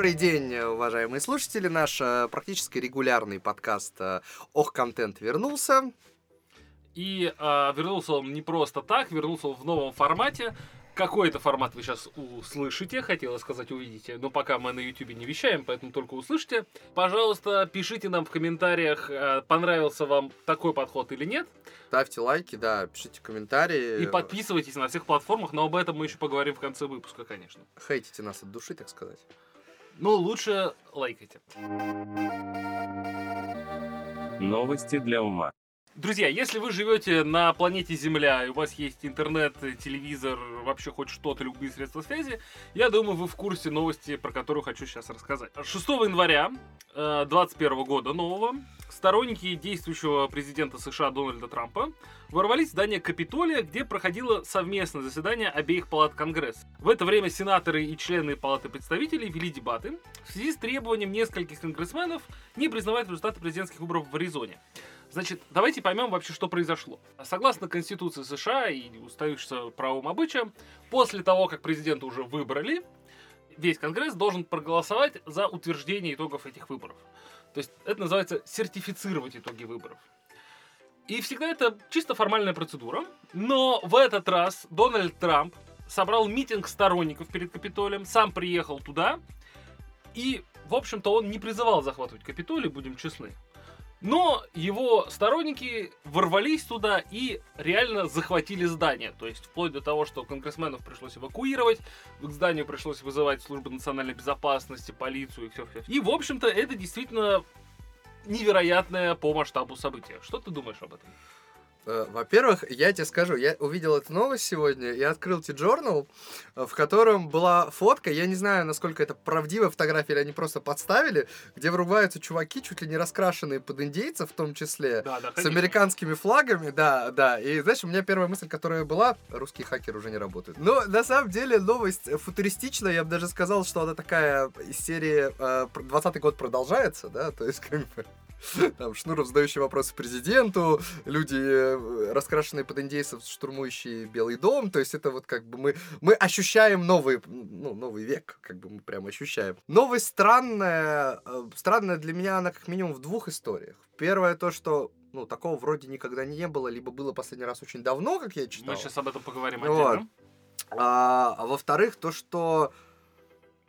Добрый день, уважаемые слушатели. Наш э, практически регулярный подкаст э, «Ох, контент» вернулся. И э, вернулся он не просто так, вернулся он в новом формате. Какой это формат вы сейчас услышите, хотела сказать увидите, но пока мы на YouTube не вещаем, поэтому только услышите. Пожалуйста, пишите нам в комментариях, э, понравился вам такой подход или нет. Ставьте лайки, да, пишите комментарии. И подписывайтесь на всех платформах, но об этом мы еще поговорим в конце выпуска, конечно. Хейтите нас от души, так сказать. Ну, лучше лайкайте. Новости для ума. Друзья, если вы живете на планете Земля, и у вас есть интернет, телевизор, вообще хоть что-то, любые средства связи, я думаю, вы в курсе новости, про которую хочу сейчас рассказать. 6 января 2021 э, года нового сторонники действующего президента США Дональда Трампа ворвались в здание Капитолия, где проходило совместное заседание обеих палат Конгресса. В это время сенаторы и члены Палаты представителей вели дебаты в связи с требованием нескольких конгрессменов не признавать результаты президентских выборов в Аризоне. Значит, давайте поймем вообще, что произошло. Согласно Конституции США и устающимся правовым обычаям, после того, как президента уже выбрали, весь Конгресс должен проголосовать за утверждение итогов этих выборов. То есть это называется сертифицировать итоги выборов. И всегда это чисто формальная процедура. Но в этот раз Дональд Трамп собрал митинг сторонников перед Капитолием, сам приехал туда. И, в общем-то, он не призывал захватывать Капитолий, будем честны. Но его сторонники ворвались туда и реально захватили здание. То есть вплоть до того, что конгрессменов пришлось эвакуировать, к зданию пришлось вызывать службу национальной безопасности, полицию и все. все. И, в общем-то, это действительно невероятная по масштабу события. Что ты думаешь об этом? Э, во-первых, я тебе скажу, я увидел эту новость сегодня, я открыл T-Journal, э, в котором была фотка, я не знаю, насколько это правдивая фотография или они просто подставили, где врубаются чуваки, чуть ли не раскрашенные под индейцев в том числе, да, да, с американскими флагами, да, да. И знаешь, у меня первая мысль, которая была, русские хакеры уже не работают. Но на самом деле новость футуристичная, я бы даже сказал, что она такая из серии 20 э, год продолжается, да, то есть как бы там Шнуров, задающий вопросы президенту, люди, э, раскрашенные под индейцев, штурмующие Белый дом. То есть это вот как бы мы, мы ощущаем новый, ну, новый век, как бы мы прям ощущаем. Новость странная, э, странная для меня она как минимум в двух историях. Первое то, что ну, такого вроде никогда не было, либо было последний раз очень давно, как я читал. Мы сейчас об этом поговорим отдельно. Вот. А, а во-вторых, то, что,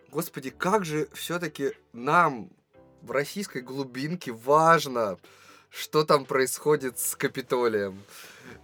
господи, как же все-таки нам, в российской глубинке важно, что там происходит с Капитолием.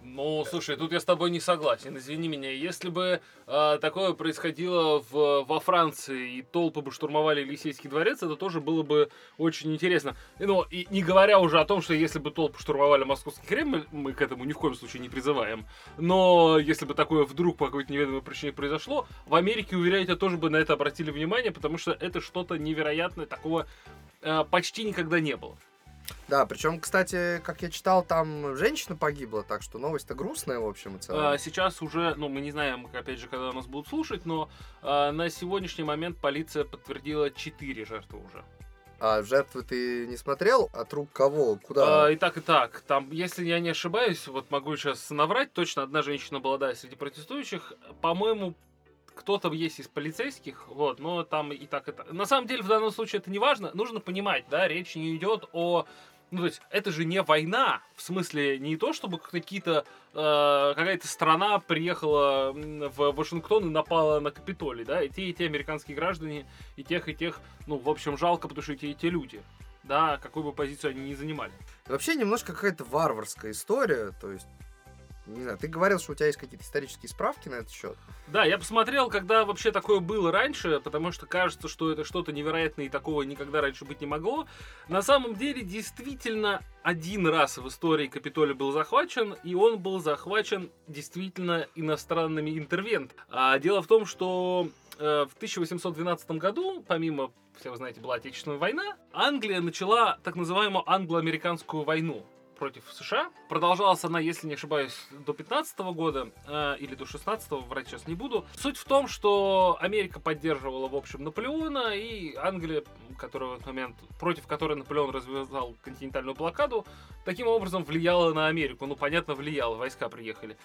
Ну, слушай, тут я с тобой не согласен, извини меня. Если бы э, такое происходило в, во Франции и толпы бы штурмовали Елисейский дворец, это тоже было бы очень интересно. Ну, и не говоря уже о том, что если бы толпы штурмовали Московский Кремль, мы к этому ни в коем случае не призываем. Но если бы такое вдруг по какой-то неведомой причине произошло, в Америке, уверяю тебя, тоже бы на это обратили внимание, потому что это что-то невероятное, такого почти никогда не было. Да, причем, кстати, как я читал, там женщина погибла, так что новость-то грустная, в общем и целом. А, сейчас уже, ну, мы не знаем, опять же, когда нас будут слушать, но а, на сегодняшний момент полиция подтвердила 4 жертвы уже. А жертвы ты не смотрел? От рук кого? Куда? А, и так, и так. Там, если я не ошибаюсь, вот могу сейчас наврать, точно одна женщина была, да, среди протестующих. По-моему, кто-то есть из полицейских, вот, но там и так, так. На самом деле, в данном случае это не важно. Нужно понимать, да, речь не идет о ну, то есть, это же не война, в смысле, не то, чтобы какие-то, э, какая-то страна приехала в Вашингтон и напала на Капитолий, да, и те, и те американские граждане, и тех, и тех, ну, в общем, жалко, потому что и те, и те люди, да, какую бы позицию они ни занимали. Вообще, немножко какая-то варварская история, то есть, не знаю, ты говорил, что у тебя есть какие-то исторические справки на этот счет. Да, я посмотрел, когда вообще такое было раньше, потому что кажется, что это что-то невероятное и такого никогда раньше быть не могло. На самом деле, действительно, один раз в истории Капитолий был захвачен, и он был захвачен действительно иностранными интервентами. А дело в том, что э, в 1812 году, помимо, все вы знаете, была Отечественная война, Англия начала так называемую англо-американскую войну. Против США. Продолжалась она, если не ошибаюсь, до 15 года э, или до 16 врать сейчас не буду. Суть в том, что Америка поддерживала, в общем, Наполеона, и Англия, которая в этот момент, против которой Наполеон развязал континентальную блокаду, таким образом влияла на Америку. Ну, понятно, влияла, войска приехали.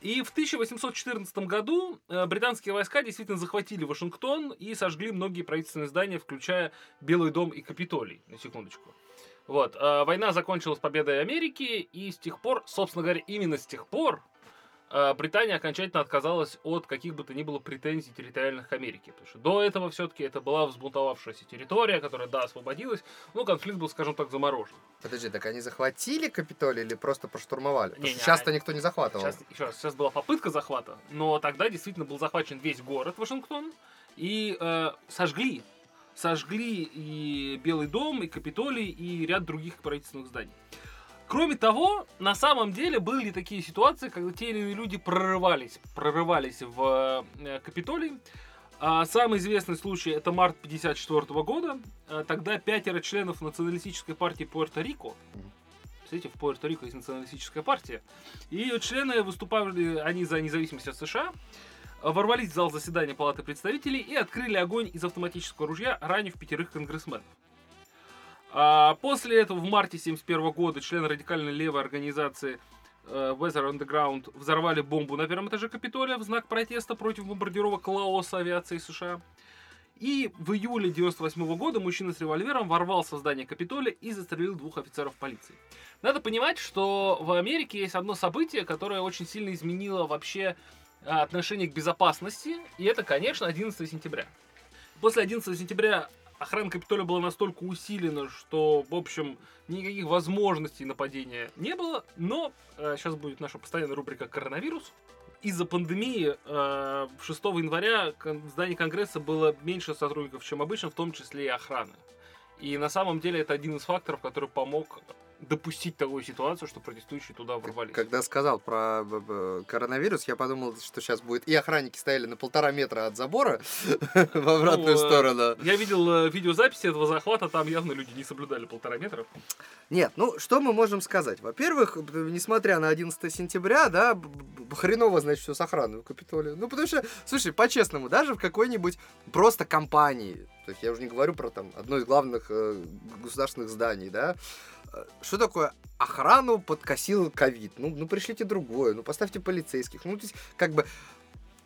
И в 1814 году э, британские войска действительно захватили Вашингтон и сожгли многие правительственные здания, включая Белый дом и Капитолий, на секундочку. Вот, э, война закончилась победой Америки, и с тех пор, собственно говоря, именно с тех пор э, Британия окончательно отказалась от каких бы то ни было претензий территориальных к Америке. Потому что до этого все-таки это была взбунтовавшаяся территория, которая, да, освободилась, но конфликт был, скажем так, заморожен. Подожди, так они захватили Капитолий или просто проштурмовали? Не, не, сейчас-то а- никто не захватывал. Сейчас, еще раз, сейчас была попытка захвата, но тогда действительно был захвачен весь город Вашингтон и э, сожгли. Сожгли и Белый дом, и Капитолий, и ряд других правительственных зданий. Кроме того, на самом деле были такие ситуации, когда те или иные люди прорывались, прорывались в э, Капитолий. А самый известный случай это март 1954 года. А Тогда пятеро членов националистической партии Пуэрто-Рико, Смотрите, в Пуэрто-Рико есть националистическая партия, и ее члены выступали, они за независимость от США, ворвались в зал заседания Палаты представителей и открыли огонь из автоматического ружья, ранив пятерых конгрессменов. А после этого в марте 1971 года члены радикальной левой организации э, Weather Underground взорвали бомбу на первом этаже Капитолия в знак протеста против бомбардировок Лаоса авиации США. И в июле 98 года мужчина с револьвером ворвался в здание Капитолия и застрелил двух офицеров полиции. Надо понимать, что в Америке есть одно событие, которое очень сильно изменило вообще отношение к безопасности, и это, конечно, 11 сентября. После 11 сентября охрана Капитолия была настолько усилена, что, в общем, никаких возможностей нападения не было, но сейчас будет наша постоянная рубрика «Коронавирус». Из-за пандемии э, 6 января в здании Конгресса было меньше сотрудников, чем обычно, в том числе и охраны. И на самом деле это один из факторов, который помог допустить такую ситуацию, что протестующие туда ворвались. Когда сказал про коронавирус, я подумал, что сейчас будет и охранники стояли на полтора метра от забора в обратную Ну, э, сторону. Я видел э, видеозаписи этого захвата, там явно люди не соблюдали полтора метра. Нет, ну что мы можем сказать? Во-первых, несмотря на 11 сентября, да, хреново, значит, все с охраной в Капитолии. Ну, потому что, слушай, по-честному, даже в какой-нибудь просто компании, то есть я уже не говорю про там одно из главных э, государственных зданий, да, что такое охрану подкосил ковид? Ну, ну, пришлите другое, ну, поставьте полицейских. Ну, то есть, как бы,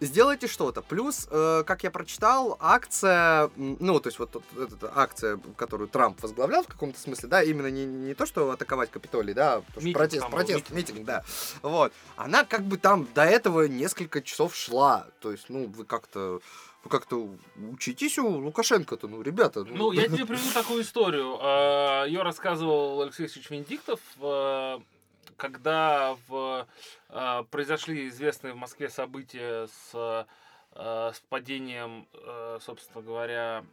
сделайте что-то. Плюс, э, как я прочитал, акция, ну, то есть вот, эта акция, которую Трамп возглавлял в каком-то смысле, да, именно не, не то, что атаковать Капитолий, да, что Митинг протест, там протест, митинг. митинг, да, вот, она как бы там до этого несколько часов шла, то есть, ну, вы как-то вы как-то учитесь у Лукашенко-то, ну, ребята. Ну, я тебе приведу такую историю. Э, Ее рассказывал Алексей Алексеевич Венедиктов, э, когда в, э, произошли известные в Москве события с, э, с падением, собственно говоря,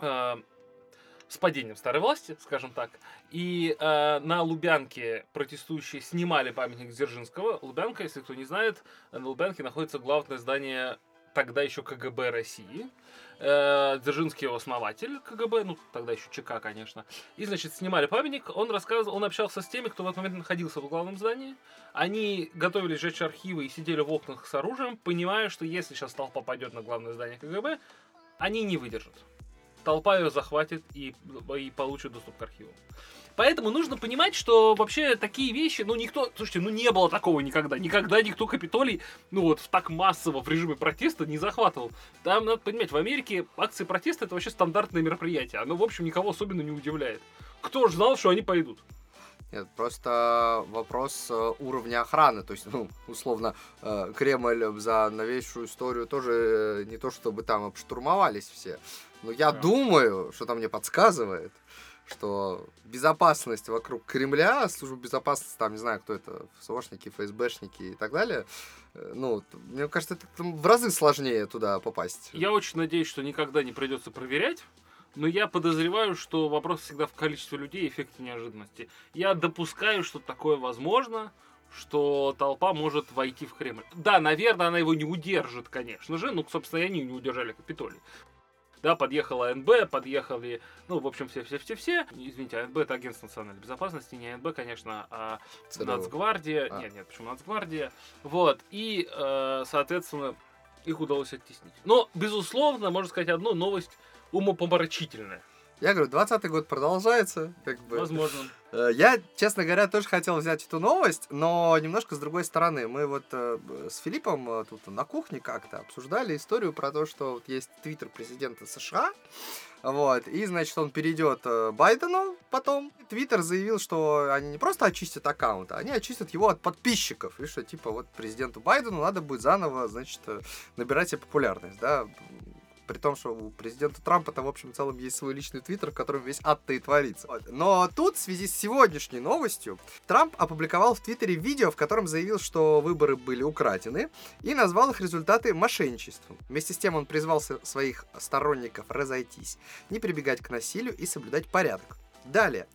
с падением старой власти, скажем так. И э, на Лубянке протестующие снимали памятник Дзержинского. Лубянка, если кто не знает, на Лубянке находится главное здание тогда еще КГБ России. Э, Дзержинский его основатель КГБ, ну тогда еще ЧК, конечно. И, значит, снимали памятник. Он рассказывал, он общался с теми, кто в этот момент находился в главном здании. Они готовились сжечь архивы и сидели в окнах с оружием, понимая, что если сейчас толпа пойдет на главное здание КГБ, они не выдержат. Толпа ее захватит и, и получит доступ к архиву. Поэтому нужно понимать, что вообще такие вещи, ну никто, слушайте, ну не было такого никогда. Никогда никто Капитолий, ну вот так массово в режиме протеста не захватывал. Там, надо понимать, в Америке акции протеста это вообще стандартное мероприятие. Оно, в общем, никого особенно не удивляет. Кто ж знал, что они пойдут? Нет, просто вопрос э, уровня охраны. То есть, ну, условно, э, Кремль за новейшую историю тоже э, не то, чтобы там обштурмовались все. Но я Да. думаю, что там мне подсказывает, что безопасность вокруг Кремля, служба безопасности, там, не знаю, кто это, ФСОшники, ФСБшники и так далее, э, ну, мне кажется, это в разы сложнее туда попасть. Я очень надеюсь, что никогда не придется проверять. Но я подозреваю, что вопрос всегда в количестве людей и эффекте неожиданности. Я допускаю, что такое возможно, что толпа может войти в Кремль. Да, наверное, она его не удержит, конечно же. Ну, собственно, и они не удержали Капитолий. Да, подъехала АНБ, подъехали, ну, в общем, все-все-все-все. Извините, АНБ это агентство национальной безопасности, не АНБ, конечно, а ЦРУ. Нацгвардия. А. Нет, нет, почему Нацгвардия? Вот, и, э, соответственно, их удалось оттеснить. Но, безусловно, можно сказать, одну новость умопомрачительная. Я говорю, 20 год продолжается, как бы. Возможно. Э, Я, честно говоря, тоже хотел взять эту новость, но немножко с другой стороны. Мы вот э, с Филиппом э, тут на кухне как-то обсуждали историю про то, что вот есть твиттер президента США, вот, и, значит, он перейдет Байдену потом. Твиттер заявил, что они не просто очистят аккаунт, а они очистят его от подписчиков. И что, типа, вот президенту Байдену надо будет заново, значит, набирать себе популярность, да, при том, что у президента Трампа там, в общем, в целом есть свой личный твиттер, в котором весь ад-то и творится. Но тут, в связи с сегодняшней новостью, Трамп опубликовал в Твиттере видео, в котором заявил, что выборы были украдены, и назвал их результаты мошенничеством. Вместе с тем он призвал своих сторонников разойтись, не прибегать к насилию и соблюдать порядок. Далее.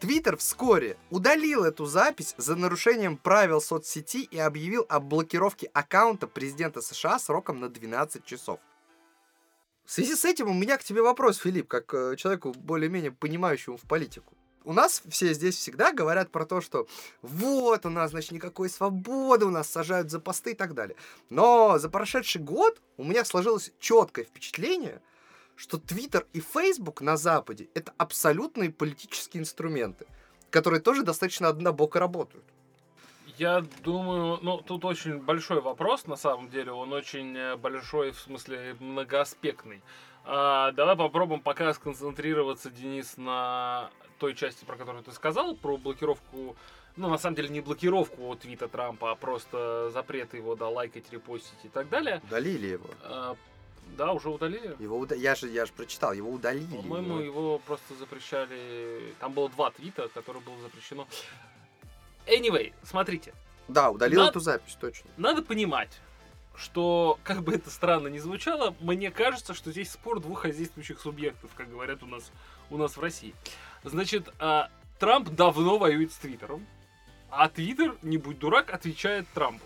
Твиттер вскоре удалил эту запись за нарушением правил соцсети и объявил о блокировке аккаунта президента США сроком на 12 часов. В связи с этим у меня к тебе вопрос, Филипп, как э, человеку более-менее понимающему в политику. У нас все здесь всегда говорят про то, что вот у нас, значит, никакой свободы, у нас сажают за посты и так далее. Но за прошедший год у меня сложилось четкое впечатление, что Твиттер и Фейсбук на Западе это абсолютные политические инструменты, которые тоже достаточно однобоко работают. Я думаю, ну, тут очень большой вопрос, на самом деле, он очень э, большой, в смысле, многоаспектный. А, давай попробуем пока сконцентрироваться, Денис, на той части, про которую ты сказал, про блокировку, ну, на самом деле, не блокировку твита Трампа, а просто запрет его, да, лайкать, репостить и так далее. Удалили его. А, да, уже удалили? Его уда- я же я же прочитал, его удалили. По-моему, его. его просто запрещали... Там было два твита, которые было запрещено. Anyway, смотрите. Да, удалил На- эту запись, точно. Надо понимать, что, как бы это странно ни звучало, мне кажется, что здесь спор двух хозяйствующих субъектов, как говорят у нас, у нас в России. Значит, а, Трамп давно воюет с Твиттером, а Твиттер, не будь дурак, отвечает Трампу.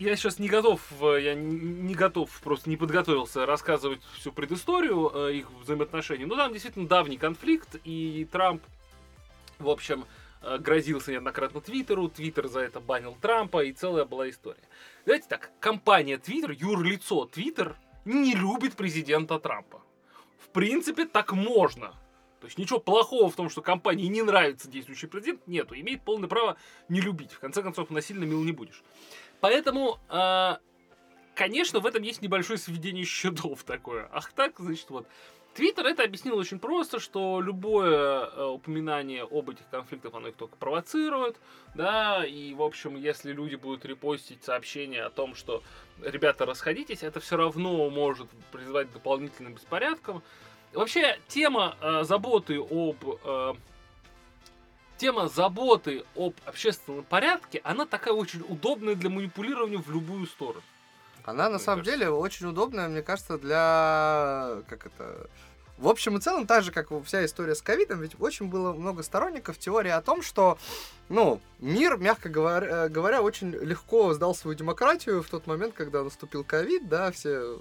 Я сейчас не готов, э, я не готов, просто не подготовился рассказывать всю предысторию э, их взаимоотношений. Но там действительно давний конфликт, и Трамп, в общем, грозился неоднократно Твиттеру, Твиттер за это банил Трампа, и целая была история. Давайте так, компания Твиттер, юрлицо Твиттер, не любит президента Трампа. В принципе, так можно. То есть ничего плохого в том, что компании не нравится действующий президент, нету. Имеет полное право не любить. В конце концов, насильно мил не будешь. Поэтому, э, конечно, в этом есть небольшое сведение счетов такое. Ах так, значит, вот. Твиттер это объяснил очень просто, что любое э, упоминание об этих конфликтах, оно их только провоцирует, да, и, в общем, если люди будут репостить сообщения о том, что ребята, расходитесь, это все равно может призвать к дополнительным беспорядкам. Вообще, тема э, заботы об... э, тема заботы об общественном порядке, она такая очень удобная для манипулирования в любую сторону. Она на самом кажется. деле очень удобная, мне кажется, для как это. В общем и целом, так же, как вся история с ковидом, ведь очень было много сторонников теории о том, что, ну, мир, мягко говоря, говоря, очень легко сдал свою демократию в тот момент, когда наступил ковид, да, все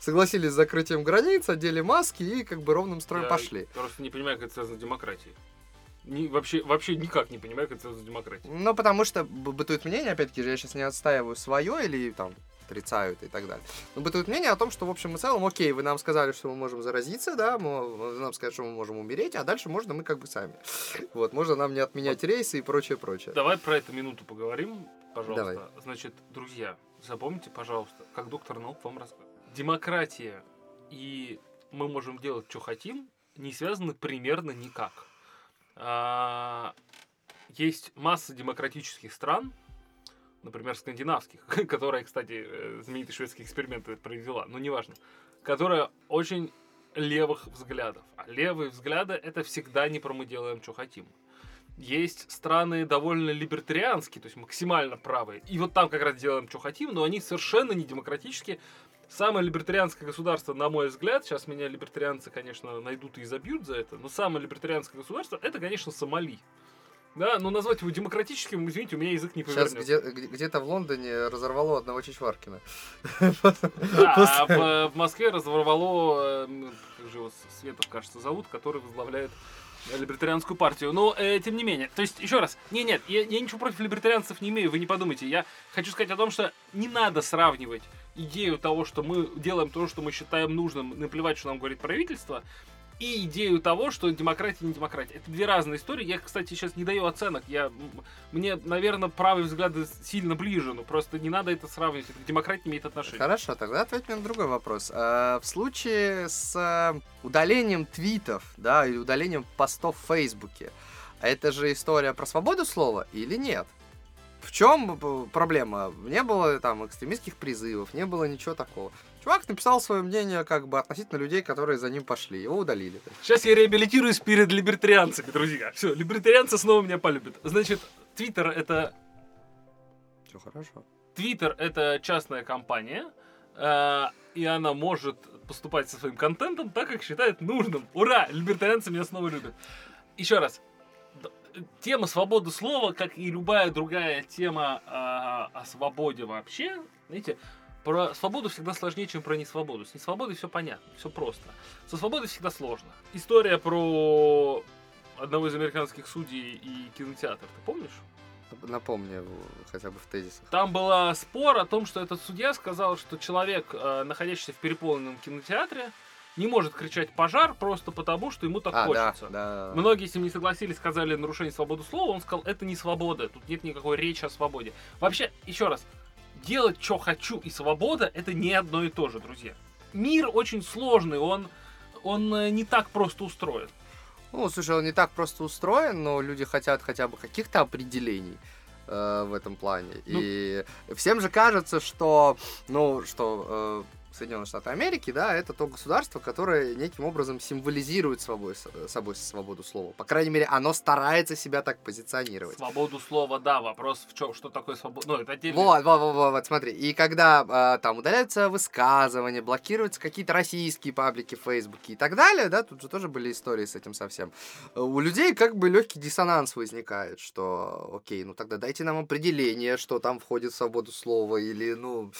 согласились с закрытием границ, одели маски и как бы ровным строем Я пошли. просто не понимаю, как это связано с демократией. Ни- вообще, вообще никак не понимаю, как это связано с демократией. Ну, потому что бытует мнение, опять-таки, я сейчас не отстаиваю свое или там отрицаю это и так далее. Но бытует мнение о том, что в общем и целом, окей, вы нам сказали, что мы можем заразиться, да, мы, нам сказали, что мы можем умереть, а дальше можно мы как бы сами. Вот, можно нам не отменять рейсы и прочее, прочее. Давай про это минуту поговорим, пожалуйста. Давай. Значит, друзья, запомните, пожалуйста, как доктор наук вам рассказывает. Демократия и мы можем делать, что хотим, не связаны примерно никак. А, Есть масса демократических стран, например, скандинавских, которая, кстати, э, знаменитый шведский эксперимент провела, но неважно, которая очень левых взглядов. А левые взгляды это всегда не про мы делаем, что хотим. Есть страны довольно либертарианские, то есть максимально правые. И вот там как раз делаем, что хотим, но они совершенно не демократические. Самое либертарианское государство, на мой взгляд, сейчас меня либертарианцы, конечно, найдут и забьют за это, но самое либертарианское государство, это, конечно, Сомали. Да, но назвать его демократическим, извините, у меня язык не Сейчас повернется. где, где- где-то в Лондоне разорвало одного Чичваркина. Да, а в, в Москве разорвало, э, как же его, Светов, кажется, зовут, который возглавляет э, либертарианскую партию. Но, э, тем не менее, то есть, еще раз, не, нет, я, я ничего против либертарианцев не имею, вы не подумайте. Я хочу сказать о том, что не надо сравнивать идею того, что мы делаем то, что мы считаем нужным, наплевать, что нам говорит правительство, и идею того, что демократия не демократия. Это две разные истории. Я, кстати, сейчас не даю оценок. Я, мне, наверное, правые взгляды сильно ближе, но просто не надо это сравнивать. Демократии имеет отношение. Хорошо, тогда ответь мне на другой вопрос. А, В случае с э, удалением твитов, да, или удалением постов в Фейсбуке, это же история про свободу слова или нет? В чем проблема? Не было там экстремистских призывов, не было ничего такого. Чувак написал свое мнение как бы относительно людей, которые за ним пошли. Его удалили. Сейчас я реабилитируюсь перед либертарианцами, друзья. Все, либертарианцы снова меня полюбят. Значит, Твиттер это Все хорошо. Твиттер это частная компания, э, и она может поступать со своим контентом так, как считает нужным. Ура! Либертарианцы меня снова любят. Еще раз. Тема свободы слова, как и любая другая тема а, о свободе вообще, знаете, про свободу всегда сложнее, чем про несвободу. С несвободой все понятно, все просто. Со свободой всегда сложно. История про одного из американских судей и кинотеатр, ты помнишь? Напомни хотя бы в тезисах. Там был спор о том, что этот судья сказал, что человек, э, находящийся в переполненном кинотеатре, не может кричать пожар просто потому, что ему так А, да, хочется. да. Многие с ним не согласились, сказали нарушение свободы слова. Он сказал, это не свобода, тут нет никакой речи о свободе. Вообще, еще раз, делать, что хочу и свобода, это не одно и то же, друзья. Мир очень сложный, он, он э, не так просто устроен. Ну, слушай, он не так просто устроен, но люди хотят хотя бы каких-то определений э, в этом плане. Ну. И всем же кажется, что, ну, что э, Соединенные Штаты Америки, да, это то государство, которое неким образом символизирует собой, собой свободу слова. По крайней мере, оно старается себя так позиционировать. Свободу слова, да, вопрос в чем, что такое свобода. Ну, это отдельно. Вот, вот, вот, вот, вот, смотри. И когда а, там удаляются высказывания, блокируются какие-то российские паблики в Фейсбуке и так далее, да, тут же тоже были истории с этим совсем. У людей как бы легкий диссонанс возникает, что, окей, ну тогда дайте нам определение, что там входит в свободу слова, или, ну...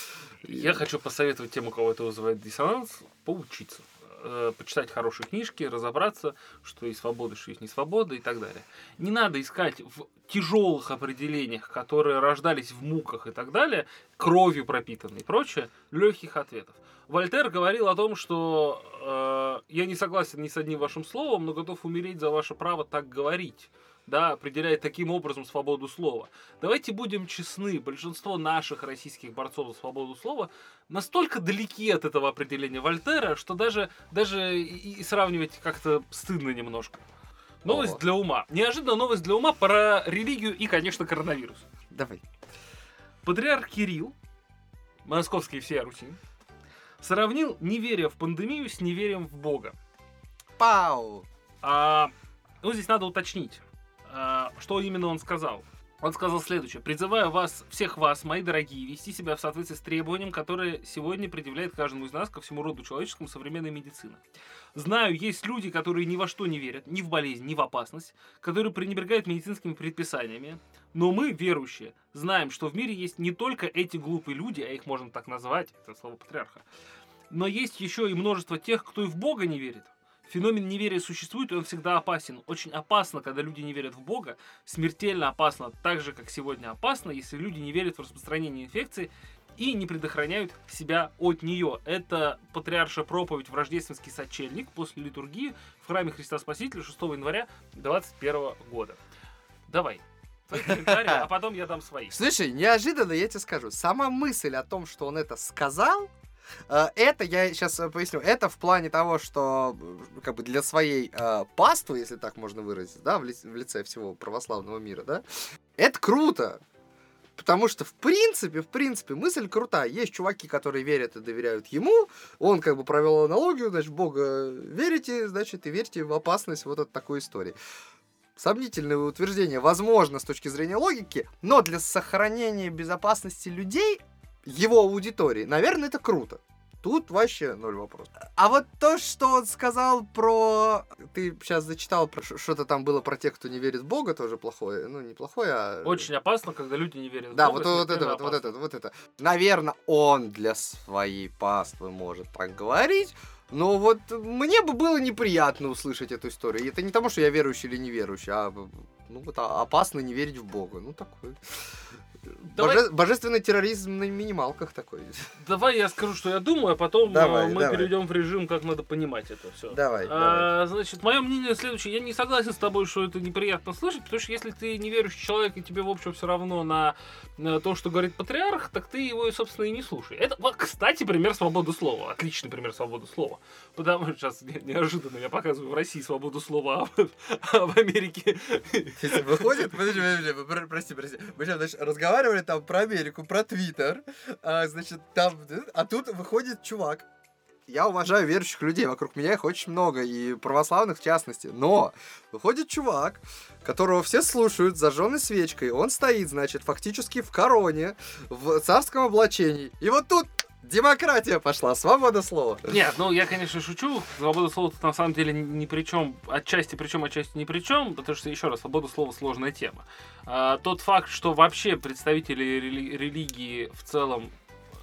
Я хочу посоветовать тем, у кого это вызывает диссонанс, поучиться. Э, Почитать хорошие книжки, разобраться, что есть свобода, что есть не свобода и так далее. Не надо искать в тяжелых определениях, которые рождались в муках и так далее, кровью пропитанные и прочее, легких ответов. Вольтер говорил о том, что э, я не согласен ни с одним вашим словом, но готов умереть за ваше право так говорить да, определяет таким образом свободу слова. Давайте будем честны, большинство наших российских борцов за свободу слова настолько далеки от этого определения Вольтера, что даже, даже и, и сравнивать как-то стыдно немножко. Новость О. для ума. Неожиданно новость для ума про религию и, конечно, коронавирус. Давай. Патриарх Кирилл, московский всея Руси, сравнил неверие в пандемию с неверием в Бога. Пау! А, ну, здесь надо уточнить, что именно он сказал. Он сказал следующее. Призываю вас, всех вас, мои дорогие, вести себя в соответствии с требованием, которое сегодня предъявляет каждому из нас ко всему роду человеческому современная медицина. Знаю, есть люди, которые ни во что не верят, ни в болезнь, ни в опасность, которые пренебрегают медицинскими предписаниями. Но мы, верующие, знаем, что в мире есть не только эти глупые люди, а их можно так назвать, это слово патриарха, но есть еще и множество тех, кто и в Бога не верит. Феномен неверия существует, и он всегда опасен. Очень опасно, когда люди не верят в Бога. Смертельно опасно, так же, как сегодня опасно, если люди не верят в распространение инфекции и не предохраняют себя от нее. Это патриарша проповедь в рождественский сочельник после литургии в храме Христа Спасителя 6 января 2021 года. Давай. А потом я дам свои. Слушай, неожиданно я тебе скажу, сама мысль о том, что он это сказал, это, я сейчас поясню, это в плане того, что э, как бы для своей э, паствы, если так можно выразить, да, в, ли- в лице всего православного мира, да, это круто. Потому что, в принципе, в принципе, мысль крутая. Есть чуваки, которые верят и доверяют ему. Он как бы провел аналогию, значит, Бога верите, значит, и верьте в опасность вот от такой истории. Сомнительное утверждение, возможно, с точки зрения логики, но для сохранения безопасности людей, его аудитории, наверное, это круто. Тут вообще ноль вопрос. А вот то, что он сказал про... Ты сейчас зачитал, про что-то там было про тех, кто не верит в Бога, тоже плохое. Ну, не плохое, а... Очень опасно, когда люди не верят в Да, Бога, вот, вот это, вот, вот это, вот это. Наверное, он для своей паствы может так говорить, но вот мне бы было неприятно услышать эту историю. И это не потому, что я верующий или неверующий, а ну вот а- опасно не верить в Бога. Ну такой. Давай- Боже- Божественный терроризм на минималках такой. Давай я скажу, что я думаю, а потом Давай, э, мы давай. перейдем в режим, как надо понимать это все. Давай, давай. А, значит, мое мнение следующее. Я не согласен с тобой, что это неприятно слышать, потому что если ты неверующий человек, и тебе, в общем, все равно на то, что говорит патриарх, так ты его, собственно, и не слушай. Это, кстати, пример свободы слова. Отличный пример свободы слова. Потому что сейчас не- неожиданно я показываю в России свободу слова, а в, а Америке... Выходит, подожди, подожди, прости, прости. Мы сейчас значит, разговаривали там про Америку, про Твиттер, а, значит, там, а тут выходит чувак. Я уважаю верующих людей, вокруг меня их очень много, и православных в частности. Но выходит чувак, которого все слушают, зажженной свечкой. Он стоит, значит, фактически в короне, в царском облачении. И вот тут демократия пошла, свобода слова. Нет, ну я, конечно, шучу. Свобода слова на самом деле ни, при чем. Отчасти причем, отчасти ни при чем, потому что, еще раз, свобода слова сложная тема. А, тот факт, что вообще представители рели- религии в целом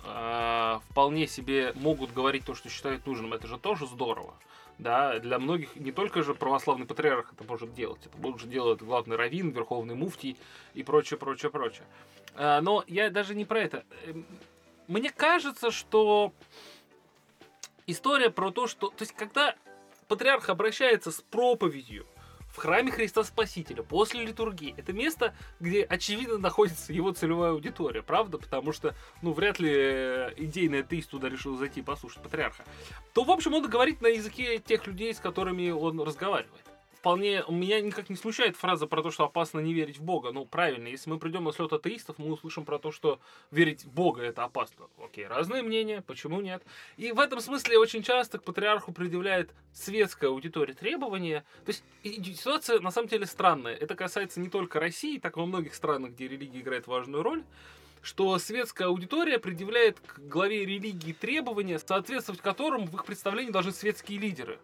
а, вполне себе могут говорить то, что считают нужным, это же тоже здорово. Да, для многих не только же православный патриарх это может делать, это может делать главный раввин, верховный муфтий и прочее, прочее, прочее. А, но я даже не про это. Эм, Мне кажется, что история про то, что... То есть, когда патриарх обращается с проповедью в храме Христа Спасителя после литургии, это место, где, очевидно, находится его целевая аудитория, правда? Потому что, ну, вряд ли э, идейный атеист туда решил зайти послушать патриарха. То, в общем, он говорит на языке тех людей, с которыми он разговаривает. Вполне меня никак не смущает фраза про то, что опасно не верить в Бога. Ну, правильно, если мы придем на слет атеистов, мы услышим про то, что верить в Бога это опасно. Окей, разные мнения, почему нет? И в этом смысле очень часто к патриарху предъявляет светская аудитория требования. То есть ситуация на самом деле странная. Это касается не только России, так и во многих странах, где религия играет важную роль что светская аудитория предъявляет к главе религии требования, соответствовать которым в их представлении должны светские лидеры.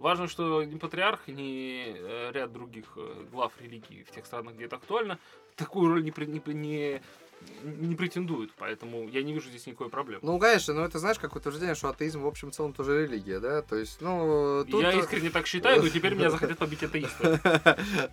Важно, что ни патриарх, ни э, ряд других э, глав религии в тех странах, где это актуально, такую роль не, не, не, не претендуют. Поэтому я не вижу здесь никакой проблемы. Ну, конечно, но это знаешь, как утверждение, что атеизм в общем и целом тоже религия, да? То есть, ну, тут... Я искренне так считаю, но теперь меня захотят побить атеисты.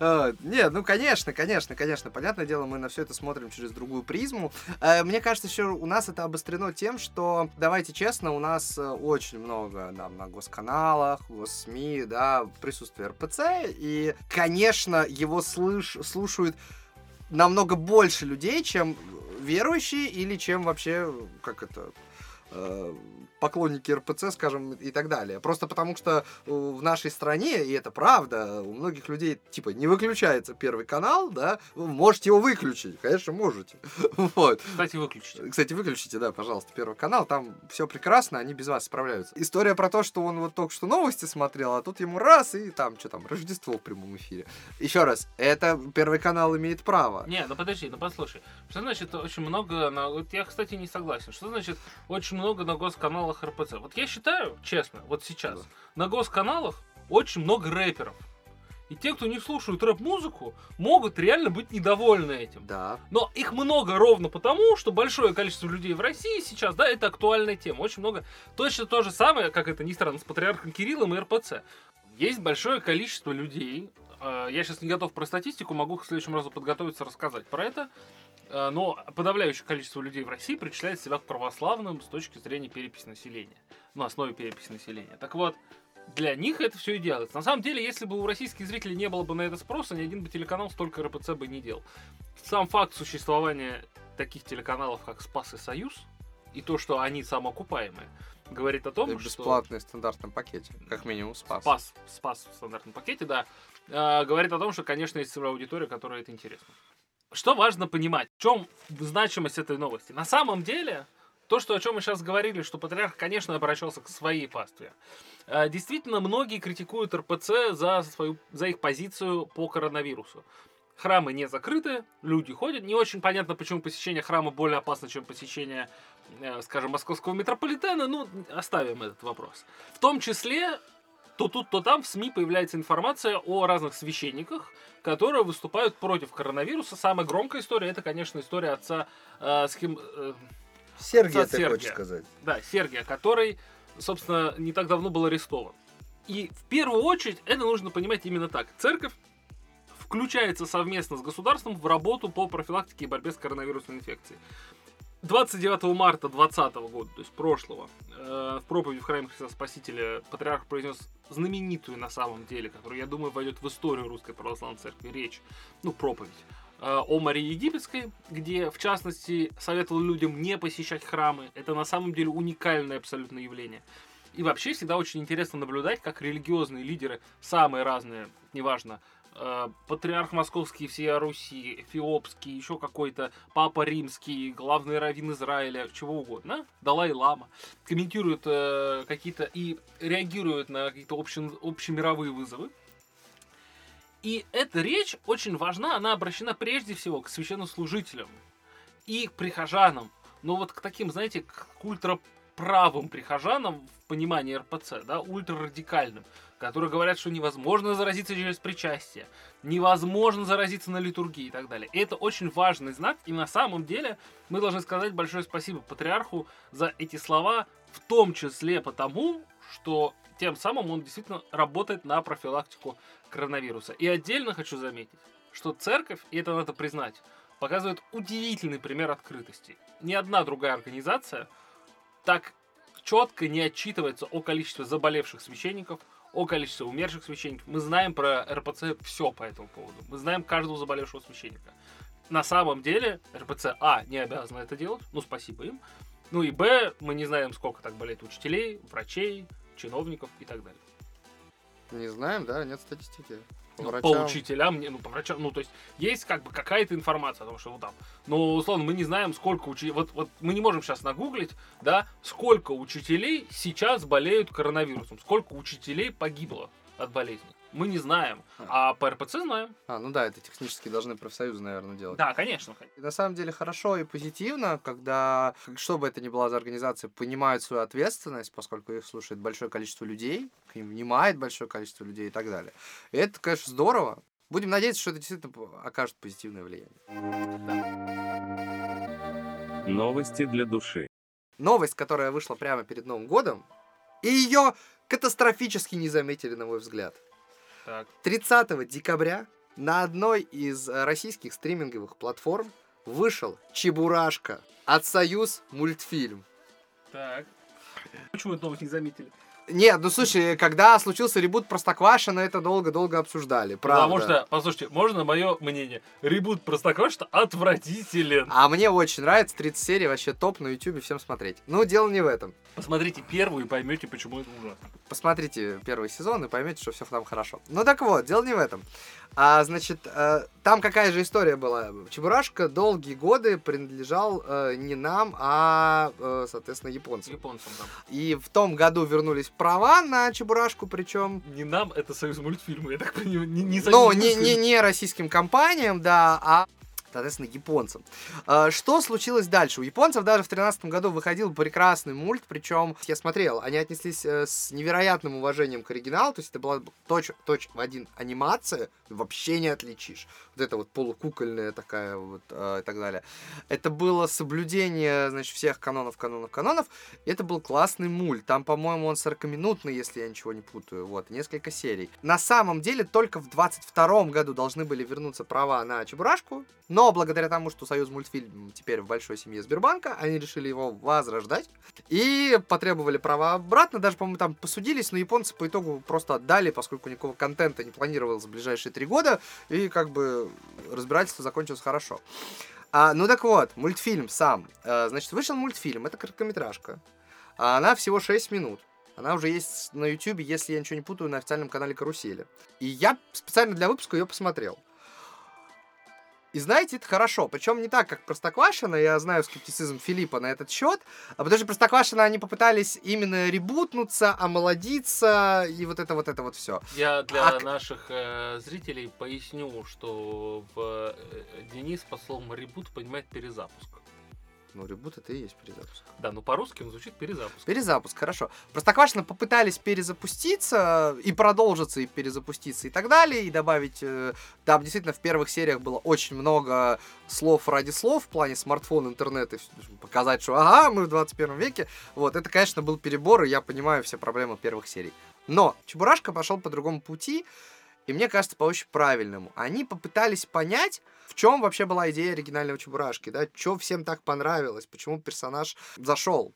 А, Нет, ну конечно, конечно, конечно. Понятное дело, мы на все это смотрим через другую призму. Э, Мне кажется, еще у нас это обострено тем, что, давайте честно, у нас э, очень много там на госканалах, госсми, да, присутствие РПЦ, и, конечно, его слыш- слушают намного больше людей, чем верующие или чем вообще, как это, э, поклонники РПЦ, скажем, и так далее. Просто потому что э, в нашей стране, и это правда, у многих людей, типа, не выключается первый канал, да, вы можете его выключить, конечно, можете. Вот. Кстати, выключите. Кстати, выключите, да, пожалуйста, первый канал, там все прекрасно, они без вас справляются. История про то, что он вот только что новости смотрел, а тут ему раз, и там, что там, Рождество в прямом эфире. Еще раз, это первый канал имеет право. Не, ну подожди, ну послушай. Что значит очень много на... Вот я, кстати, не согласен. Что значит очень много на госканалах РПЦ? Вот я считаю, честно, вот сейчас, Да. на госканалах очень много рэперов. И те, кто не слушают рэп-музыку, могут реально быть недовольны этим. Да. Но их много ровно потому, что большое количество людей в России сейчас, да, это актуальная тема. Очень много. Точно то же самое, как это ни странно, с патриархом Кириллом и РПЦ. Есть большое количество людей. э, Я сейчас не готов про статистику, могу к следующему разу подготовиться рассказать про это. э, Но подавляющее количество людей в России причисляет себя к православным с точки зрения переписи населения. На основе переписи населения. Так вот, для них это все и делается. На самом деле, если бы у российских зрителей не было бы на это спроса, ни один бы телеканал столько РПЦ бы не делал. Сам факт существования таких телеканалов, как Спас и Союз, и то, что они самоокупаемые, говорит о том, И что... бесплатный в стандартном пакете, как минимум спас. Спас, спас в стандартном пакете, да. Э, говорит о том, что, конечно, есть целевая аудитория, которой это интересно. Что важно понимать? В чем значимость этой новости? На самом деле, то, что, о чем мы сейчас говорили, что патриарх, конечно, обращался к своей пастве. Э, Действительно, многие критикуют РПЦ за, свою, за их позицию по коронавирусу. Храмы не закрыты, люди ходят. Не очень понятно, почему посещение храма более опасно, чем посещение, э, скажем, московского метрополитена. Ну, оставим этот вопрос. В том числе, то тут, то там в СМИ появляется информация о разных священниках, которые выступают против коронавируса. Самая громкая история, это, конечно, история отца э, схем, э, Сергей, Отца ты Сергия. хочешь сказать? да, Сергия, который, собственно, не так давно был арестован. И в первую очередь это нужно понимать именно так. Церковь включается совместно с государством в работу по профилактике и борьбе с коронавирусной инфекцией. 29 марта 2020 года, то есть прошлого, э, в проповеди в храме Христа Спасителя патриарх произнес знаменитую на самом деле, которую, я думаю, войдет в историю Русской Православной Церкви, речь, ну, проповедь, э, о Марии Египетской, где, в частности, советовал людям не посещать храмы. Это на самом деле уникальное абсолютно явление. И вообще всегда очень интересно наблюдать, как религиозные лидеры, самые разные, неважно, патриарх московский всея Руси, Эфиопский, еще какой-то папа римский, главный раввин Израиля, чего угодно, Далай-лама, комментируют э, какие-то и реагируют на какие-то общем- общемировые вызовы. И эта речь очень важна, она обращена прежде всего к священнослужителям и к прихожанам. Но вот к таким, знаете, к ультраправым прихожанам в понимании РПЦ, да, ультрарадикальным, которые говорят, что невозможно заразиться через причастие, невозможно заразиться на литургии и так далее. И это очень важный знак, и на самом деле мы должны сказать большое спасибо патриарху за эти слова, в том числе потому, что тем самым он действительно работает на профилактику коронавируса. И отдельно хочу заметить, что церковь, и это надо признать, показывает удивительный пример открытости. Ни одна другая организация так четко не отчитывается о количестве заболевших священников, о количестве умерших священников. Мы знаем про РПЦ все по этому поводу. Мы знаем каждого заболевшего священника. На самом деле РПЦ, а, не обязана это делать, ну, спасибо им. Ну и Б, мы не знаем, сколько так болеет учителей, врачей, чиновников и так далее. Не знаем, да, нет статистики. По Ну, врачам. По учителям, не, ну, по врачам, ну, то есть, есть как бы какая-то информация о том, что вот там. Но, условно, мы не знаем, сколько учителей. Вот, вот мы не можем сейчас нагуглить, да, сколько учителей сейчас болеют коронавирусом, сколько учителей погибло от болезни. Мы не знаем. А по РПЦ знаем. А, ну да, это технически должны профсоюзы, наверное, делать. Да, конечно. И на самом деле хорошо и позитивно, когда, что бы это ни была за организация, понимают свою ответственность, поскольку их слушает большое количество людей, к ним внимает большое количество людей и так далее. И это, конечно, здорово. Будем надеяться, что это действительно окажет позитивное влияние. Новости для души. Новость, которая вышла прямо перед Новым годом, и ее катастрофически не заметили, на мой взгляд. Так. 30 декабря на одной из э, российских стриминговых платформ вышел Чебурашка от Союз мультфильм. Так. Почему эту новость не заметили? Нет, ну слушай, когда случился ребут Простоквашино, это долго-долго обсуждали, правда. Потому что, послушайте, можно мое мнение? Ребут Простоквашино отвратителен. А мне очень нравится, 30 серий, вообще топ на ютубе, всем смотреть. Ну, дело не в этом. Посмотрите первую и поймете, почему это ужасно. Посмотрите первый сезон и поймете, что все там хорошо. Ну так вот, дело не в этом. А, значит, э, там какая же история была? Чебурашка долгие годы принадлежал э, не нам, а, э, соответственно, японцам. Японцам там. И в том году вернулись права на Чебурашку, причем Не нам, это союз мультфильмы, я так понимаю. Не, не Ну, не, не, не российским компаниям, да, а соответственно, японцам. А, Что случилось дальше? У японцев даже в 2013 году выходил прекрасный мульт, причем я смотрел, они отнеслись э, с невероятным уважением к оригиналу, то есть это была точь, точь в один анимация, вообще не отличишь. Вот это вот полукукольная такая вот э, и так далее. Это было соблюдение, значит, всех канонов, канонов, канонов. Это был классный мульт. Там, по-моему, он 40-минутный, если я ничего не путаю. Вот, несколько серий. На самом деле, только в 22 году должны были вернуться права на Чебурашку. Но благодаря тому, что Союз мультфильм теперь в большой семье Сбербанка, они решили его возрождать. И потребовали права обратно. Даже, по-моему, там посудились, но японцы по итогу просто отдали, поскольку никакого контента не планировалось в ближайшие три года. И как бы разбирательство закончилось хорошо. А, ну так вот, мультфильм сам. А, значит, вышел мультфильм, это короткометражка. А она всего 6 минут. Она уже есть на YouTube, если я ничего не путаю, на официальном канале Карусели. И я специально для выпуска ее посмотрел. И знаете, это хорошо. Причем не так, как Простоквашино. Я знаю скептицизм Филиппа на этот счет. А потому что Простоквашино они попытались именно ребутнуться, омолодиться и вот это вот это вот все. Я для А наших э, зрителей поясню, что в, э, Денис по словам ребут понимает перезапуск. Ну, ребут это и есть перезапуск. Да, но по-русски он звучит перезапуск. Перезапуск, хорошо. Простоквашино попытались перезапуститься и продолжиться, и перезапуститься, и так далее, и добавить... э, Там действительно в первых сериях было очень много слов ради слов в плане смартфон, интернет, и вс- показать, что ага, мы в 21 веке. Вот, это, конечно, был перебор, и я понимаю все проблемы первых серий. Но Чебурашка пошел по другому пути, и мне кажется, по очень правильному. Они попытались понять, в чем вообще была идея оригинального Чебурашки, да, что всем так понравилось, почему персонаж зашел.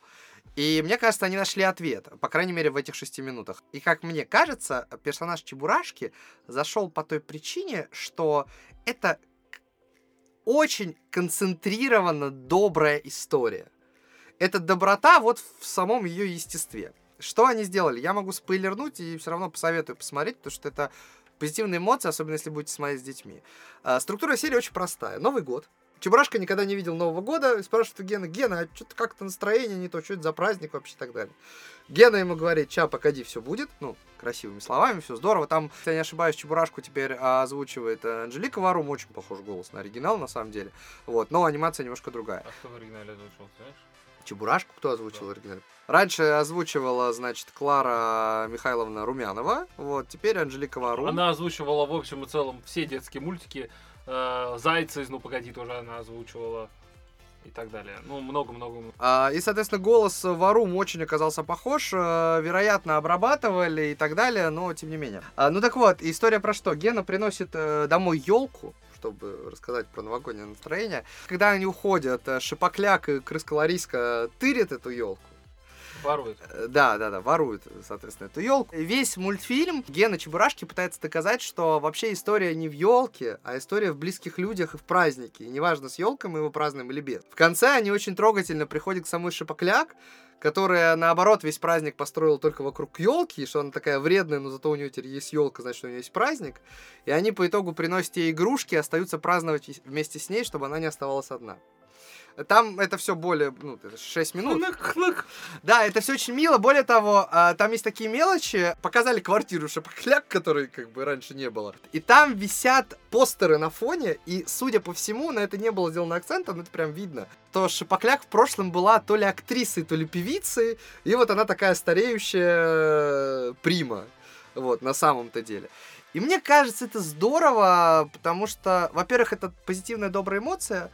И мне кажется, они нашли ответ, по крайней мере, в этих шести минутах. И как мне кажется, персонаж Чебурашки зашел по той причине, что это очень концентрированно добрая история. Это доброта вот в самом ее естестве. Что они сделали? Я могу спойлернуть и все равно посоветую посмотреть, потому что это позитивные эмоции, особенно если будете смотреть с детьми. А, Структура серии очень простая. Новый год. Чебурашка никогда не видел Нового года, спрашивает у Гена, Гена, а что-то как-то настроение не то, что это за праздник вообще и так далее. Гена ему говорит, ча, погоди, все будет, ну, красивыми словами, все здорово. Там, если я не ошибаюсь, Чебурашку теперь а, озвучивает э, Анжелика Варум, очень похож голос на оригинал, на самом деле. Вот, но анимация немножко другая. А кто в оригинале озвучил, знаешь? Чебурашку кто озвучил в оригинале? Раньше озвучивала, значит, Клара Михайловна Румянова, вот, теперь Анжелика Варум. Она озвучивала, в общем и целом, все детские мультики. Э, Зайца из «Ну, погоди» тоже она озвучивала. И так далее. Ну, много-много. А, И, соответственно, голос Варум очень оказался похож, э, вероятно, обрабатывали и так далее, но тем не менее. А, Ну так вот, история про что? Гена приносит э, домой елку, чтобы рассказать про новогоднее настроение. Когда они уходят, э, Шипокляк и Крыска Лариска тырят эту елку. Ворует. Э, Да, да, да, воруют, соответственно, эту елку. Весь мультфильм Гена Чебурашки пытается доказать, что вообще история не в елке, а история в близких людях и в празднике. И неважно, с елкой мы его празднуем или без. В конце они очень трогательно приходят к самой Шипокляк, которая, наоборот, весь праздник построила только вокруг елки, что она такая вредная, но зато у нее теперь есть елка, значит, у нее есть праздник. И они по итогу приносят ей игрушки остаются праздновать вместе с ней, чтобы она не оставалась одна. Там это все более, ну, это 6 минут. Да, это все очень мило. Более того, а, там есть такие мелочи. Показали квартиру Шапокляк, которой как бы раньше не было. И там висят постеры на фоне. И, судя по всему, на это не было сделано акцента, но это прям видно. То Шапокляк в прошлом была то ли актрисой, то ли певицей. И вот она такая стареющая э, прима. Вот, на самом-то деле. И мне кажется, это здорово, потому что, во-первых, это позитивная добрая эмоция,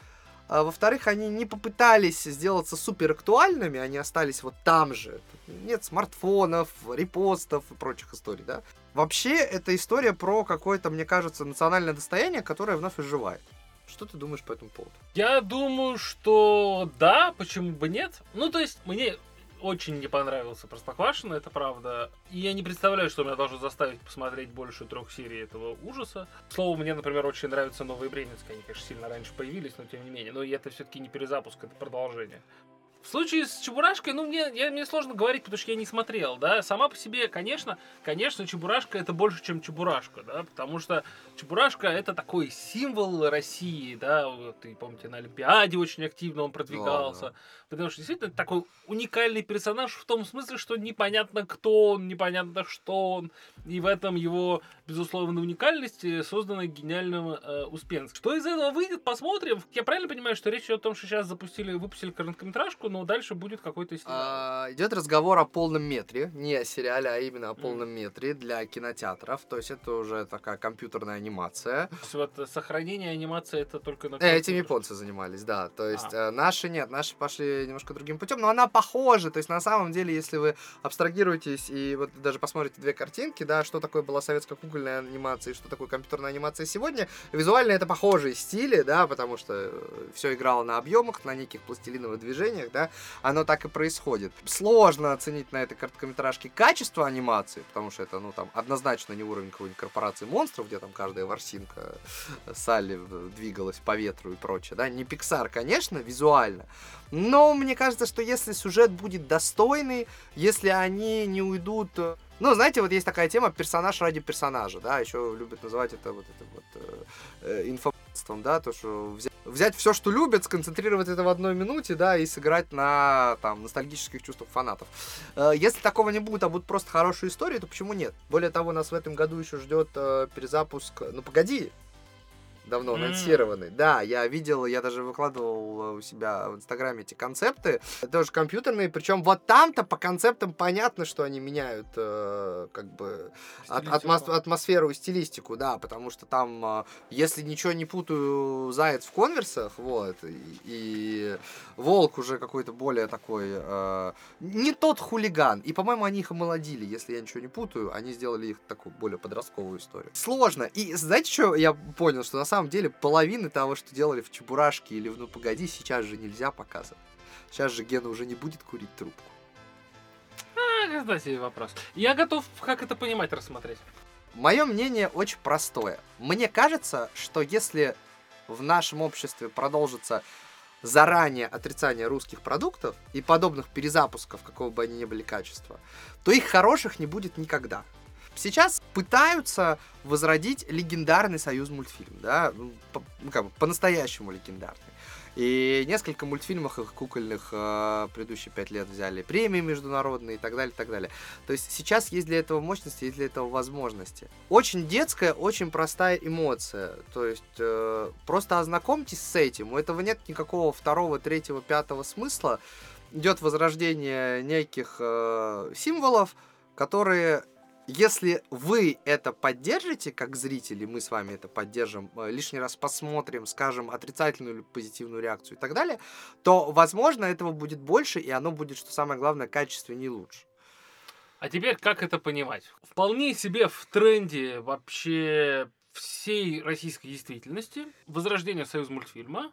а во-вторых, они не попытались сделаться супер актуальными, они остались вот там же. Нет смартфонов, репостов и прочих историй, да. Вообще, это история про какое-то, мне кажется, национальное достояние, которое вновь оживает. Что ты думаешь по этому поводу? Я думаю, что да, почему бы нет. Ну, то есть, мне очень не понравился Простоквашино, это правда. И я не представляю, что меня должно заставить посмотреть больше трех серий этого ужаса. К слову, мне, например, очень нравятся новые Бременские. Они, конечно, сильно раньше появились, но тем не менее. Но это все-таки не перезапуск, это продолжение. В случае с Чебурашкой, ну, мне, я, мне сложно говорить, потому что я не смотрел, да. Сама по себе, конечно, конечно, Чебурашка это больше, чем Чебурашка, да, потому что Чебурашка это такой символ России, да, вот, и помните, на Олимпиаде очень активно он продвигался, Ладно. Потому что действительно такой уникальный персонаж в том смысле, что непонятно кто он, непонятно что он, и в этом его, безусловно, уникальность э, создана гениальным э, Успенским. Что из этого выйдет, посмотрим. Я правильно понимаю, что речь идет о том, что сейчас запустили, выпустили короткометражку, но дальше будет какой-то сериал. А, идет разговор о полном метре, не о сериале, а именно о полном метре для кинотеатров. То есть это уже такая компьютерная анимация. То есть вот сохранение анимации это только на... Э, Этим компьютере. японцы занимались, да. То есть А. наши нет, наши пошли немножко другим путем, но она похожа. То есть на самом деле, если вы абстрагируетесь и вот даже посмотрите две картинки, да, что такое была советская кукольная анимация и что такое компьютерная анимация сегодня, визуально это похожие стили, да, потому что все играло на объемах, на неких пластилиновых движениях, да, оно так и происходит. Сложно оценить на этой короткометражке качество анимации, потому что это, ну, там, однозначно не уровень какой-нибудь корпорации монстров, где там каждая ворсинка Салли в- двигалась по ветру и прочее, да, не Pixar, конечно, визуально, но мне кажется, что если сюжет будет достойный, если они не уйдут... э, Ну, знаете, вот есть такая тема персонаж ради персонажа, да, еще любят называть это вот это вот э, э, инфобством, да, то, что взять, взять все, что любят, сконцентрировать это в одной минуте, да, и сыграть на, там, ностальгических чувствах фанатов. Э, если такого не будет, а будут просто хорошие истории, то почему нет? Более того, нас в этом году еще ждет э, перезапуск, ну, погоди, давно анонсированный. Да, я видел, я даже выкладывал э, у себя в Инстаграме эти концепты. Тоже компьютерные, причем вот там-то по концептам понятно, что они меняют э, как бы от- атмос- атмосферу и стилистику, да, потому что там, э, если ничего не путаю, заяц в конверсах, вот, и, и волк уже какой-то более такой, э, не тот хулиган, и, по-моему, они их омолодили, если я ничего не путаю, они сделали их такую более подростковую историю. Сложно, и знаете, что я понял, что на самом деле половины того, что делали в Чебурашке или в Ну Погоди, сейчас же нельзя показывать. Сейчас же Гена уже не будет курить трубку. А, кстати, вопрос. Я готов, как это понимать, рассмотреть. Мое мнение очень простое. Мне кажется, что если в нашем обществе продолжится заранее отрицание русских продуктов и подобных перезапусков, какого бы они ни были качества, то их хороших не будет никогда. Сейчас пытаются возродить легендарный союз мультфильм, да, ну, по- ну, как бы по-настоящему легендарный. И несколько мультфильмов их кукольных э, предыдущие пять лет взяли премии международные и так далее, и так далее. То есть сейчас есть для этого мощности, есть для этого возможности. Очень детская, очень простая эмоция. То есть э, просто ознакомьтесь с этим. У этого нет никакого второго, третьего, пятого смысла. Идет возрождение неких э, символов, которые если вы это поддержите, как зрители, мы с вами это поддержим, э, лишний раз посмотрим, скажем, отрицательную или позитивную реакцию и так далее, то, возможно, этого будет больше, и оно будет, что самое главное, качественнее и лучше. А теперь как это понимать? Вполне себе в тренде вообще всей российской действительности возрождение союз мультфильма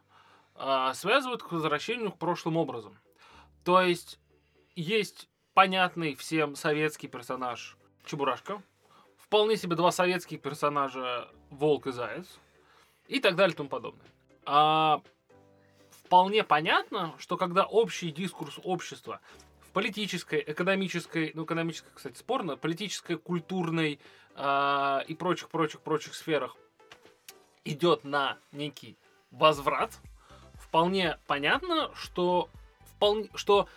а, связывают к возвращению к прошлым образом. То есть есть понятный всем советский персонаж Чебурашка, вполне себе два советских персонажа Волк и Заяц и так далее и тому подобное. А, вполне понятно, что когда общий дискурс общества в политической, экономической, ну, экономической, кстати, спорно, политической, культурной а, и прочих-прочих-прочих сферах идет на некий возврат, вполне понятно, что, вполне, что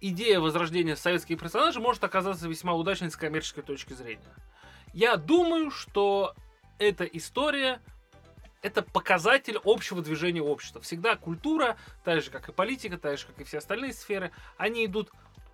идея возрождения советских персонажей может оказаться весьма удачной с коммерческой точки зрения. Я думаю, что эта история это показатель общего движения общества. Всегда культура, так же как и политика, так же как и все остальные сферы, они идут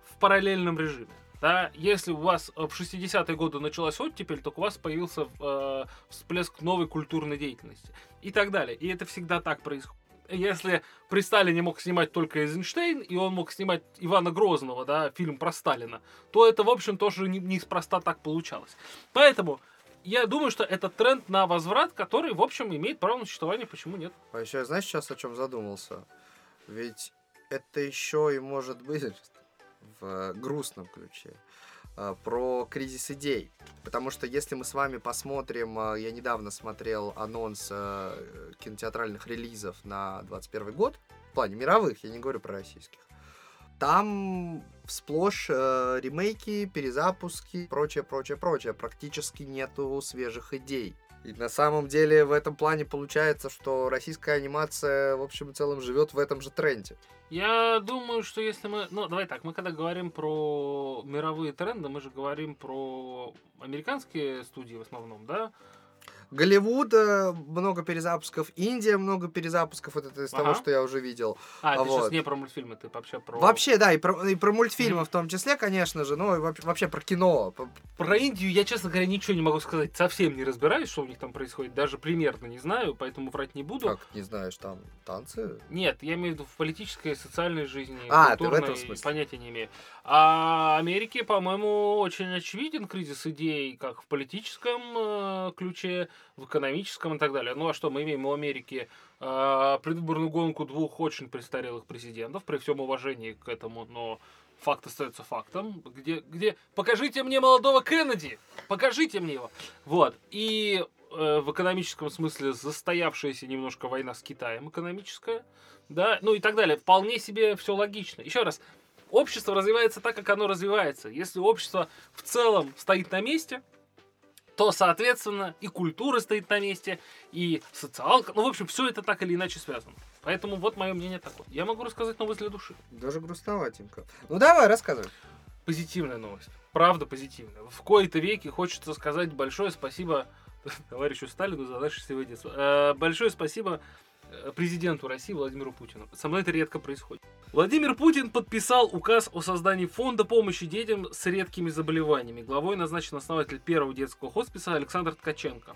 в параллельном режиме. Да? Если у вас в 60-е годы началась оттепель, то у вас появился э, всплеск новой культурной деятельности. И так далее. И это всегда так происходит. Если при Сталине мог снимать только Эйзенштейн, и он мог снимать Ивана Грозного, да, фильм про Сталина, то это, в общем, тоже не- неспроста так получалось. Поэтому я думаю, что это тренд на возврат, который, в общем, имеет право на существование, почему нет? А еще, знаешь, сейчас о чем задумался? Ведь это еще и может быть в грустном ключе про кризис идей. Потому что если мы с вами посмотрим, э, я недавно смотрел анонс э, кинотеатральных релизов на 21 год, в плане мировых, я не говорю про российских. Там сплошь э, ремейки, перезапуски, прочее, прочее, прочее. Практически нету свежих идей. И на самом деле в этом плане получается, что российская анимация в общем и целом живет в этом же тренде. Я думаю, что если мы... Ну, давай так, мы когда говорим про мировые тренды, мы же говорим про американские студии в основном, да? Голливуд много перезапусков, Индия много перезапусков, вот это из того, Ага. что я уже видел. А, А ты сейчас вот. не про мультфильмы, ты вообще про... Вообще, да, и про, и про мультфильмы Мгм. в том числе, конечно же, ну и вообще, про кино. Про Индию я, честно говоря, ничего не могу сказать. Совсем не разбираюсь, что у них там происходит. Даже примерно не знаю, поэтому врать не буду. Как, не знаешь, там танцы? Нет, я имею в виду в политической и социальной жизни. А, ты в этом смысле. Понятия не имею. А Америке, по-моему, очень очевиден кризис идей, как в политическом э, ключе, в экономическом и так далее. Ну а что, мы имеем у Америки э, предвыборную гонку двух очень престарелых президентов, при всем уважении к этому, но факт остается фактом. Где, где... Покажите мне молодого Кеннеди! Покажите мне его! Вот. И э, в экономическом смысле застоявшаяся немножко война с Китаем экономическая да, ну и так далее. Вполне себе все логично. Еще раз, общество развивается так, как оно развивается. Если общество в целом стоит на месте, то, соответственно, и культура стоит на месте, и социалка. Ну, в общем, все это так или иначе связано. Поэтому вот мое мнение такое. Я могу рассказать новость для души. Даже грустноватенько. Ну давай, рассказывай. Позитивная новость. Правда позитивная. В кои-то веки хочется сказать большое спасибо товарищу Сталину за наше детство. Э, большое спасибо президенту России Владимиру Путину. Со мной это редко происходит. Владимир Путин подписал указ о создании фонда помощи детям с редкими заболеваниями. Главой назначен основатель первого детского хосписа Александр Ткаченко.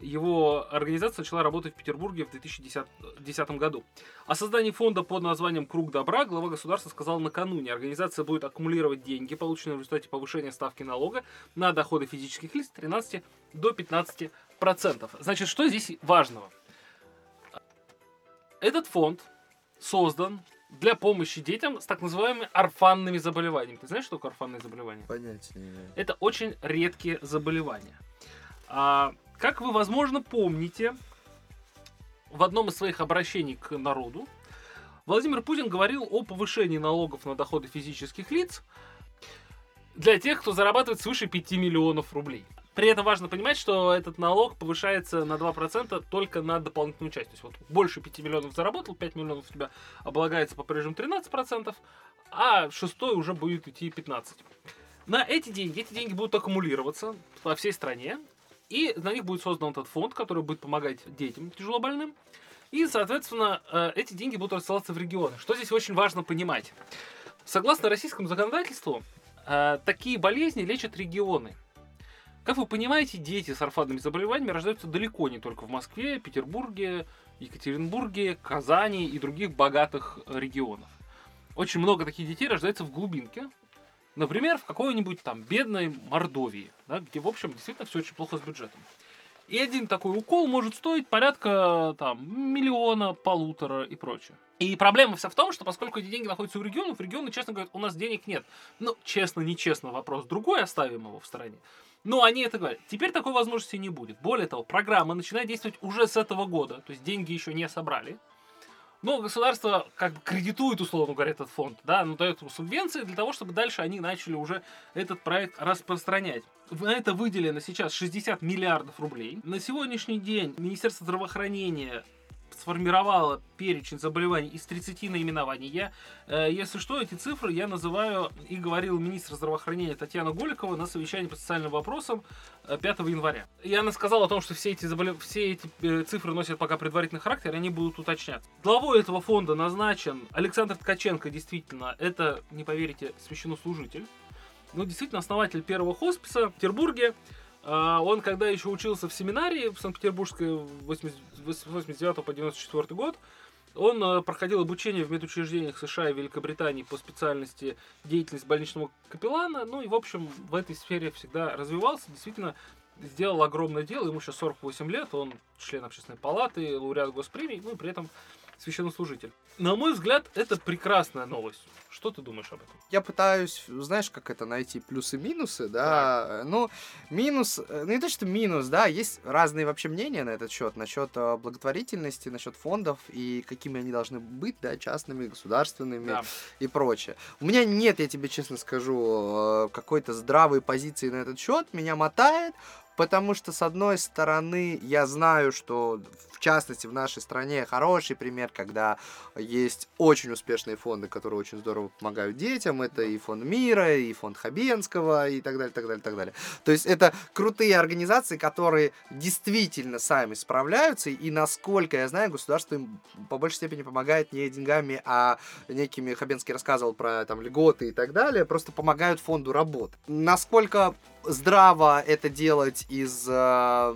Его организация начала работать в Петербурге в 2010 году. О создании фонда под названием «Круг добра» глава государства сказал накануне. Организация будет аккумулировать деньги, полученные в результате повышения ставки налога на доходы физических лиц с 13 до 15 процентов. Значит, что здесь важного? Этот фонд создан для помощи детям с так называемыми орфанными заболеваниями. Ты знаешь, что такое орфанные заболевания? Понятия не имею. Это очень редкие заболевания. А, как вы, возможно, помните, в одном из своих обращений к народу Владимир Путин говорил о повышении налогов на доходы физических лиц для тех, кто зарабатывает свыше 5 миллионов рублей. При этом важно понимать, что этот налог повышается на 2% только на дополнительную часть. То есть вот больше 5 миллионов заработал, 5 миллионов у тебя облагается по прежнему 13%, а шестой уже будет идти 15%. На эти деньги, эти деньги будут аккумулироваться по всей стране, и на них будет создан этот фонд, который будет помогать детям тяжелобольным. И, соответственно, э, эти деньги будут рассылаться в регионы. Что здесь очень важно понимать? Согласно российскому законодательству, э, такие болезни лечат регионы. Как вы понимаете, дети с орфанными заболеваниями рождаются далеко не только в Москве, Петербурге, Екатеринбурге, Казани и других богатых регионах. Очень много таких детей рождается в глубинке, Например, в какой-нибудь там бедной Мордовии, да, где, в общем, действительно все очень плохо с бюджетом. И один такой укол может стоить порядка там миллиона, полутора и прочее. И проблема вся в том, что поскольку эти деньги находятся у регионов, регионы честно говорят, у нас денег нет. Ну, честно, нечестно, вопрос другой, оставим его в стороне. Но они это говорят. Теперь такой возможности не будет. Более того, программа начинает действовать уже с этого года, то есть деньги еще не собрали. Но государство как бы кредитует, условно говоря, этот фонд, да, но дает ему субвенции для того, чтобы дальше они начали уже этот проект распространять. На это выделено сейчас 60 миллиардов рублей. На сегодняшний день Министерство здравоохранения сформировала перечень заболеваний из 30 наименований. Я, э, если что, эти цифры я называю и говорил министр здравоохранения Татьяна Голикова на совещании по социальным вопросам 5 э, января. И она сказала о том, что все эти, заболев... все эти э, цифры носят пока предварительный характер, и они будут уточняться. Главой этого фонда назначен Александр Ткаченко, действительно, это, не поверите, священнослужитель. Ну, действительно, основатель первого хосписа в Петербурге. А, он, когда еще учился в семинарии в Санкт-Петербургской 89 по 94 год, он э, проходил обучение в медучреждениях США и Великобритании по специальности деятельность больничного капеллана. Ну и, в общем, в этой сфере всегда развивался. Действительно, сделал огромное дело. Ему сейчас 48 лет. Он член общественной палаты, лауреат госпремии. Ну и при этом священнослужитель. На мой взгляд, это прекрасная новость. Что ты думаешь об этом? Я пытаюсь, знаешь, как это найти плюсы-минусы, да. Так. Ну, минус, ну не то, что минус, да, есть разные вообще мнения на этот счет, насчет э, благотворительности, насчет фондов и какими они должны быть, да, частными, государственными да. и прочее. У меня нет, я тебе честно скажу, э, какой-то здравой позиции на этот счет, меня мотает, Потому что, с одной стороны, я знаю, что в частности в нашей стране хороший пример, когда есть очень успешные фонды, которые очень здорово помогают детям. Это и фонд мира, и фонд Хабенского, и так далее, так далее, так далее. То есть это крутые организации, которые действительно сами справляются, и насколько я знаю, государство им по большей степени помогает не деньгами, а некими, Хабенский рассказывал про там льготы и так далее, просто помогают фонду работать. Насколько здраво это делать из э,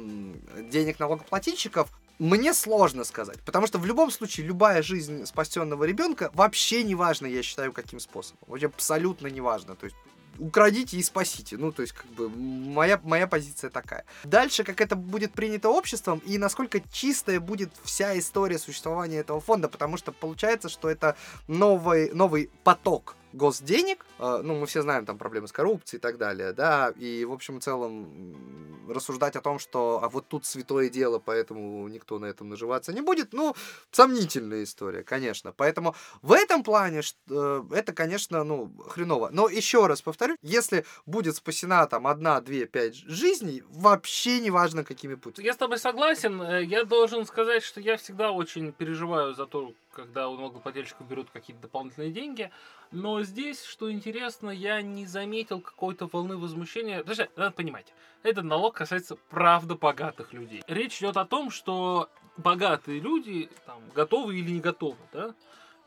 денег налогоплательщиков, мне сложно сказать, потому что в любом случае любая жизнь спасенного ребенка вообще не важно, я считаю, каким способом. Вообще абсолютно не важно. То есть украдите и спасите. Ну, то есть, как бы, моя, моя позиция такая. Дальше, как это будет принято обществом, и насколько чистая будет вся история существования этого фонда, потому что получается, что это новый, новый поток госденег, э, ну, мы все знаем там проблемы с коррупцией и так далее, да, и, в общем и целом, рассуждать о том, что а вот тут святое дело, поэтому никто на этом наживаться не будет, ну, сомнительная история, конечно. Поэтому в этом плане э, это, конечно, ну, хреново. Но еще раз повторю, если будет спасена там одна, две, пять жизней, вообще не важно, какими путями. Я с тобой согласен. Э, Я должен сказать, что я всегда очень переживаю за то, когда у налогоплательщиков берут какие-то дополнительные деньги. Но здесь, что интересно, я не заметил какой-то волны возмущения. Даже, надо понимать, этот налог касается правда богатых людей. Речь идет о том, что богатые люди там, готовы или не готовы, да?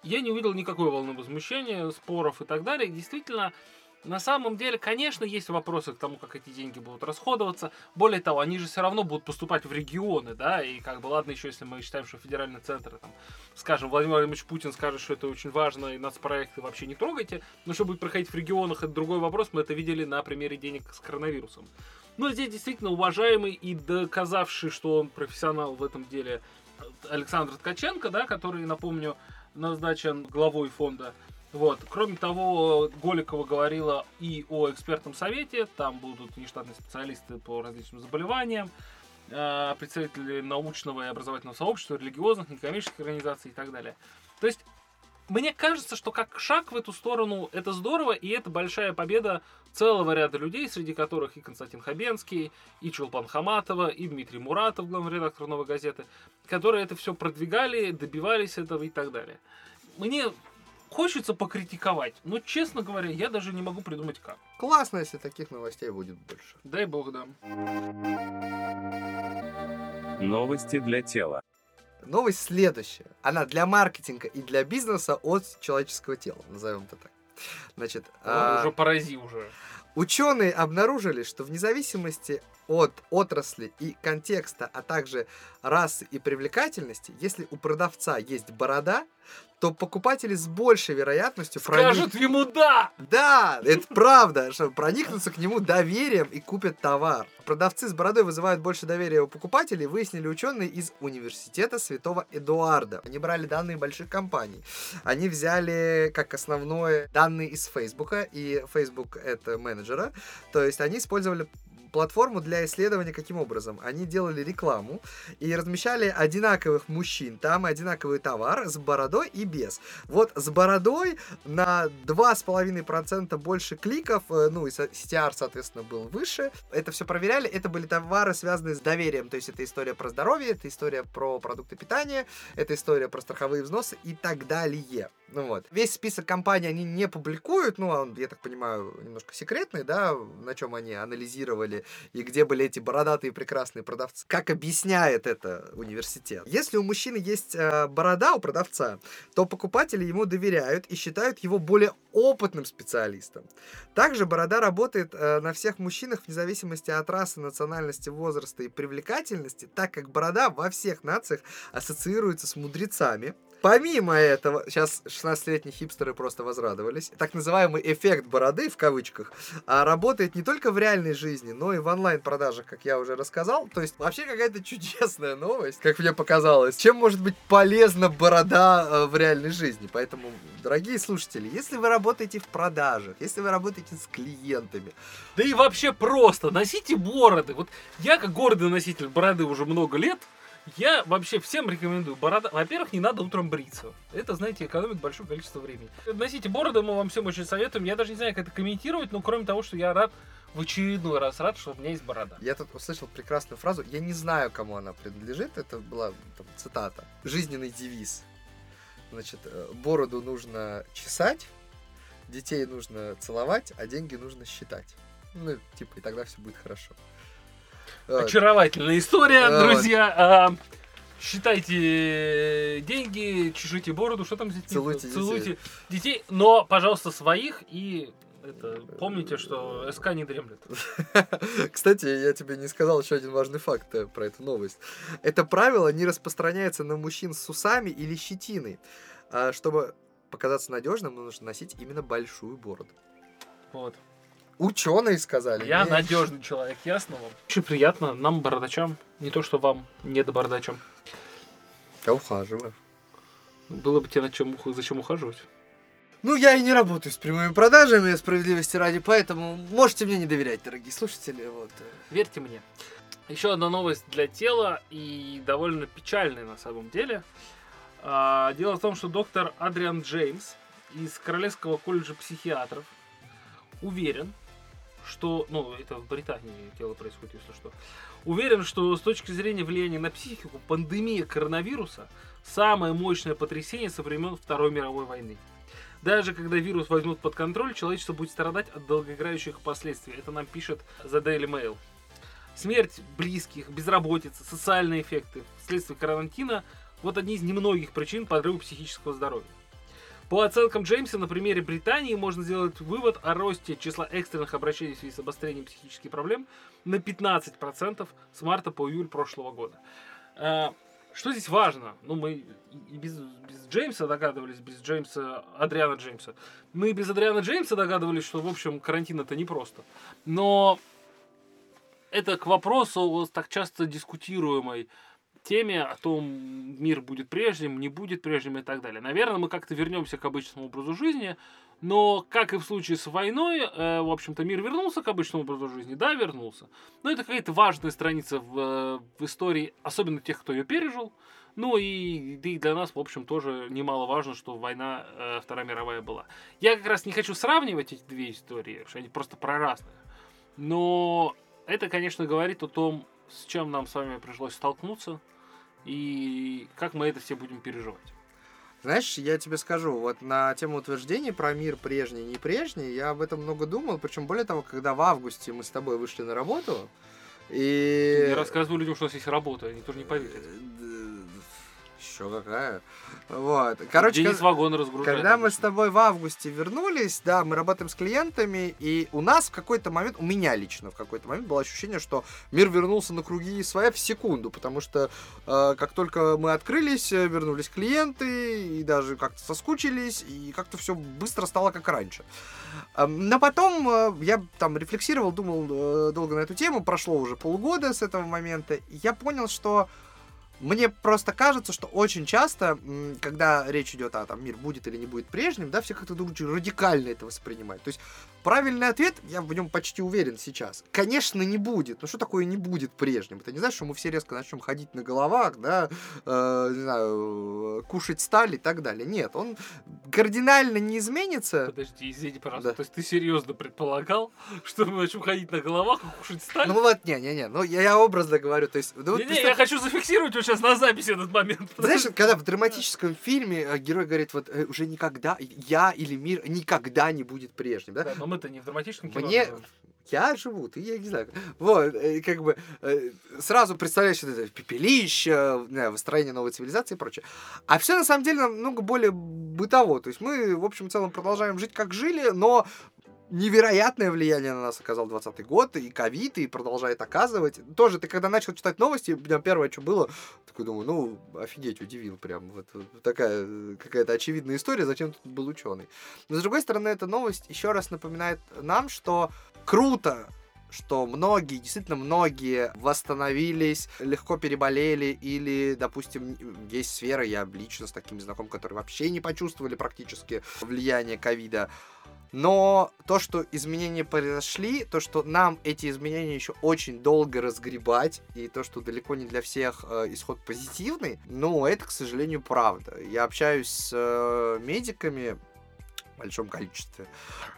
Я не увидел никакой волны возмущения, споров и так далее. Действительно, на самом деле, конечно, есть вопросы к тому, как эти деньги будут расходоваться. Более того, они же все равно будут поступать в регионы, да, и как бы, ладно, еще если мы считаем, что федеральные центры, там, скажем, Владимир Владимирович Путин скажет, что это очень важно, и нацпроекты вообще не трогайте, но что будет проходить в регионах, это другой вопрос, мы это видели на примере денег с коронавирусом. Но здесь действительно уважаемый и доказавший, что он профессионал в этом деле, Александр Ткаченко, да, который, напомню, назначен главой фонда. Вот. Кроме того, Голикова говорила и о экспертном совете, там будут нештатные специалисты по различным заболеваниям, э, представители научного и образовательного сообщества, религиозных, некоммерческих организаций и так далее. То есть, мне кажется, что как шаг в эту сторону это здорово, и это большая победа целого ряда людей, среди которых и Константин Хабенский, и Чулпан Хаматова, и Дмитрий Муратов, главный редактор «Новой газеты», которые это все продвигали, добивались этого и так далее. Мне хочется покритиковать, но, честно говоря, я даже не могу придумать как. Классно, если таких новостей будет больше. Дай бог, да. Новости для тела. Новость следующая. Она для маркетинга и для бизнеса от человеческого тела, назовем это так. Значит, а, Уже порази уже. Ученые обнаружили, что вне зависимости от отрасли и контекста, а также расы и привлекательности, если у продавца есть борода, то покупатели с большей вероятностью проник- Скажут ему да! Да, это правда, что проникнутся к нему доверием и купят товар. Продавцы с бородой вызывают больше доверия у покупателей, выяснили ученые из Университета Святого Эдуарда. Они брали данные больших компаний. Они взяли как основное данные из Фейсбука, и Facebook это менеджера. То есть они использовали платформу для исследования каким образом? Они делали рекламу и размещали одинаковых мужчин, там одинаковый товар с бородой и без. Вот с бородой на 2,5% больше кликов, э, ну и CTR, соответственно, был выше. Это все проверяли, это были товары, связанные с доверием, то есть это история про здоровье, это история про продукты питания, это история про страховые взносы и так далее. Ну вот. Весь список компаний они не публикуют, ну, он, я так понимаю, немножко секретный, да, на чем они анализировали и где были эти бородатые прекрасные продавцы. Как объясняет это университет? Если у мужчины есть э, борода у продавца, то покупатели ему доверяют и считают его более опытным специалистом. Также борода работает э, на всех мужчинах вне зависимости от расы, национальности, возраста и привлекательности, так как борода во всех нациях ассоциируется с мудрецами. Помимо этого, сейчас 16-летние хипстеры просто возрадовались, так называемый эффект бороды, в кавычках, а, работает не только в реальной жизни, но и в онлайн-продажах, как я уже рассказал. То есть вообще какая-то чудесная новость, как мне показалось. Чем может быть полезна борода э, в реальной жизни? Поэтому, дорогие слушатели, если вы работаете в продажах, если вы работаете с клиентами, Да и вообще просто, носите бороды. Вот я, как гордый носитель бороды уже много лет, я вообще всем рекомендую борода. Во-первых, не надо утром бриться. Это, знаете, экономит большое количество времени. Носите бороды, мы вам всем очень советуем. Я даже не знаю, как это комментировать, но кроме того, что я рад, в очередной раз рад, что у меня есть борода. Я тут услышал прекрасную фразу. Я не знаю, кому она принадлежит. Это была там, цитата. Жизненный девиз. Значит, э, бороду нужно чесать, детей нужно целовать, а деньги нужно считать. Ну, типа, и тогда все будет хорошо. Вот. Очаровательная история, Вот. друзья. А, Считайте деньги, чешите бороду, что там здесь? Целуйте Целуйте детей, но, пожалуйста, своих и это, помните, что СК не дремлет. Кстати, я тебе не сказал еще один важный факт э, про эту новость. Это правило не распространяется на мужчин с усами или щетиной. А чтобы показаться надежным, нужно носить именно большую бороду. Вот. Ученые сказали. Я не- надежный человек, ясно вам? Очень приятно нам, бородачам, не то что вам, не до бородачам. Я ухаживаю. Было бы тебе над чем, зачем ухаживать. Ну, я и не работаю с прямыми продажами, справедливости ради, поэтому можете мне не доверять, дорогие слушатели. Вот. Верьте мне. Еще одна новость для тела и довольно печальная на самом деле. А, Дело в том, что доктор Адриан Джеймс из Королевского колледжа психиатров уверен, что, ну, это в Британии дело происходит, если что, уверен, что с точки зрения влияния на психику пандемия коронавируса самое мощное потрясение со времен Второй мировой войны. Даже когда вирус возьмут под контроль, человечество будет страдать от долгоиграющих последствий. Это нам пишет The Daily Mail. Смерть близких, безработица, социальные эффекты вследствие карантина – вот одни из немногих причин подрыва психического здоровья. По оценкам Джеймса, на примере Британии можно сделать вывод о росте числа экстренных обращений в связи с обострением психических проблем на 15% с марта по июль прошлого года. А, Что здесь важно? Ну, мы и без, без Джеймса догадывались, без Джеймса, Адриана Джеймса. Мы и без Адриана Джеймса догадывались, что, в общем, карантин это непросто. Но это к вопросу о так часто дискутируемой теме о том, мир будет прежним, не будет прежним и так далее. Наверное, мы как-то вернемся к обычному образу жизни, но, как и в случае с войной, э, в общем-то, мир вернулся к обычному образу жизни. Да, вернулся. Но это какая-то важная страница в, э, в истории, особенно тех, кто ее пережил. Ну и, и для нас, в общем, тоже немаловажно, что война э, Вторая мировая была. Я как раз не хочу сравнивать эти две истории, потому что они просто про разные. Но это, конечно, говорит о том, с чем нам с вами пришлось столкнуться и как мы это все будем переживать. Знаешь, я тебе скажу, вот на тему утверждений про мир прежний, не прежний, я об этом много думал, причем более того, когда в августе мы с тобой вышли на работу, и... Я рассказываю людям, что у нас есть работа, они тоже не поверят. Еще какая. Вот. Короче, Денис вагон разгружает. Когда мы с тобой в августе вернулись, да, мы работаем с клиентами, и у нас в какой-то момент, у меня лично в какой-то момент было ощущение, что мир вернулся на круги своя в секунду, потому что э, как только мы открылись, э, вернулись клиенты, и даже как-то соскучились, и как-то все быстро стало как раньше. Эм, Но потом э, я там рефлексировал, думал э, долго на эту тему, прошло уже полгода с этого момента, и я понял, что мне просто кажется, что очень часто, когда речь идет о том, мир будет или не будет прежним, да, все как-то думают, радикально это воспринимать. То есть правильный ответ, я в нем почти уверен сейчас, конечно, не будет. Ну что такое не будет прежним? Это не значит, что мы все резко начнем ходить на головах, да, э, не знаю, э, кушать сталь и так далее. Нет, он кардинально не изменится. Подожди, извини, пожалуйста. Да. То есть ты серьезно предполагал, что мы начнем ходить на головах и кушать сталь? Ну вот, не-не-не, ну я, я образно говорю, то есть... ну, вот Не-не, представь- я хочу зафиксировать вот сейчас на записи этот момент. Знаешь, когда в драматическом фильме э, герой говорит, вот э, уже никогда, я или мир никогда не будет прежним, да? Да, но мы-то не в драматическом кино. Мне- живем. Я живу, ты, я не знаю. Вот, э, как бы, э, сразу представляешь вот это пепелище, выстроение новой цивилизации и прочее. А все на самом деле намного более бытово. То есть мы, в общем, в целом продолжаем жить, как жили, но невероятное влияние на нас оказал 20 год, и ковид, и продолжает оказывать. Тоже, ты когда начал читать новости, у первое, что было, такой думаю, ну, офигеть, удивил прям. Вот, такая э, какая-то очевидная история, зачем тут был ученый. Но, с другой стороны, эта новость еще раз напоминает нам, что круто, что многие, действительно многие восстановились, легко переболели, или, допустим, есть сферы, я лично с такими знаком, которые вообще не почувствовали практически влияние ковида. Но то, что изменения произошли, то, что нам эти изменения еще очень долго разгребать, и то, что далеко не для всех э, исход позитивный, ну, это, к сожалению, правда. Я общаюсь с э, медиками, в большом количестве,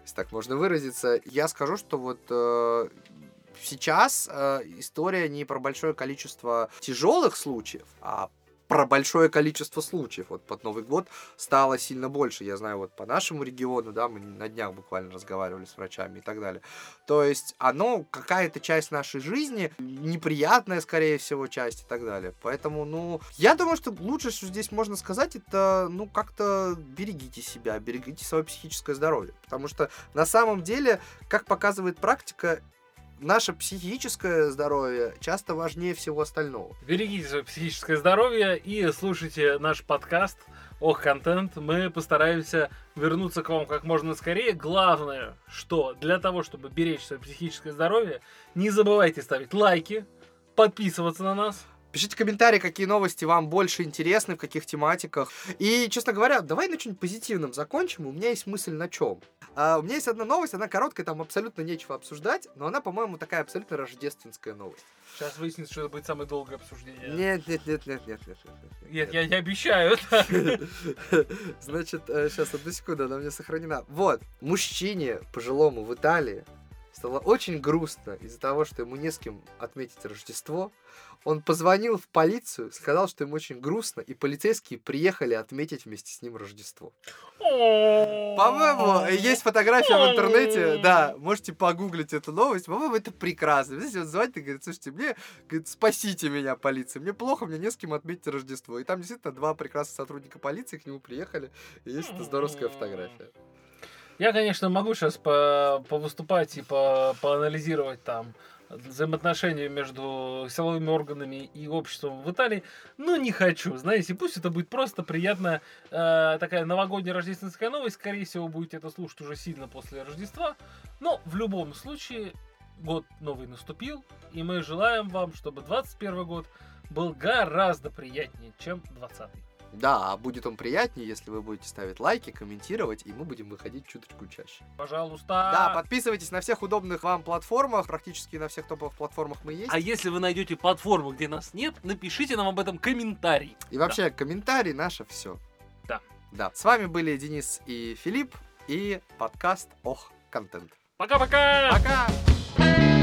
если так можно выразиться. Я скажу, что вот э, сейчас э, история не про большое количество тяжелых случаев, а про большое количество случаев. Вот под Новый год стало сильно больше. Я знаю, вот по нашему региону, да, мы на днях буквально разговаривали с врачами и так далее. То есть оно какая-то часть нашей жизни, неприятная, скорее всего, часть и так далее. Поэтому, ну, я думаю, что лучше, что здесь можно сказать, это, ну, как-то берегите себя, берегите свое психическое здоровье. Потому что на самом деле, как показывает практика, наше психическое здоровье часто важнее всего остального. Берегите свое психическое здоровье и слушайте наш подкаст Ох, контент. Мы постараемся вернуться к вам как можно скорее. Главное, что для того, чтобы беречь свое психическое здоровье, не забывайте ставить лайки, подписываться на нас. Пишите комментарии, какие новости вам больше интересны, в каких тематиках. И, честно говоря, давай на чем-нибудь позитивном закончим. У меня есть мысль на чем. А, у меня есть одна новость, она короткая, там абсолютно нечего обсуждать, но она, по-моему, такая абсолютно рождественская новость. Сейчас выяснится, что это будет самое долгое обсуждение. Нет, нет, нет, нет, нет, нет, нет. Нет, я не обещаю. Значит, сейчас, одну секунду, она меня сохранена. Вот, мужчине пожилому в Италии стало очень грустно из-за того, что ему не с кем отметить Рождество. Он позвонил в полицию, сказал, что ему очень грустно, и полицейские приехали отметить вместе с ним Рождество. По-моему, есть фотография в интернете, да, можете погуглить эту новость. По-моему, это прекрасно. Знаете, вот звонит и говорит, слушайте, мне, говорит, спасите меня, полиция, мне плохо, мне не с кем отметить Рождество. И там действительно два прекрасных сотрудника полиции к нему приехали, и есть эта здоровская фотография. Я, конечно, могу сейчас по повыступать и по поанализировать там взаимоотношения между силовыми органами и обществом в Италии, но не хочу. Знаете, пусть это будет просто приятная э, такая новогодняя рождественская новость. Скорее всего, будете это слушать уже сильно после Рождества. Но в любом случае, год новый наступил, и мы желаем вам, чтобы 21 год был гораздо приятнее, чем 20 Да, а будет он приятнее, если вы будете ставить лайки, комментировать, и мы будем выходить чуточку чаще. Пожалуйста. Да, подписывайтесь на всех удобных вам платформах, практически на всех топовых платформах мы есть. А если вы найдете платформу, где нас нет, напишите нам об этом комментарий. И вообще, комментарий наше все. Да. Да. С вами были Денис и Филипп и подкаст Ох, контент. Пока-пока! Пока!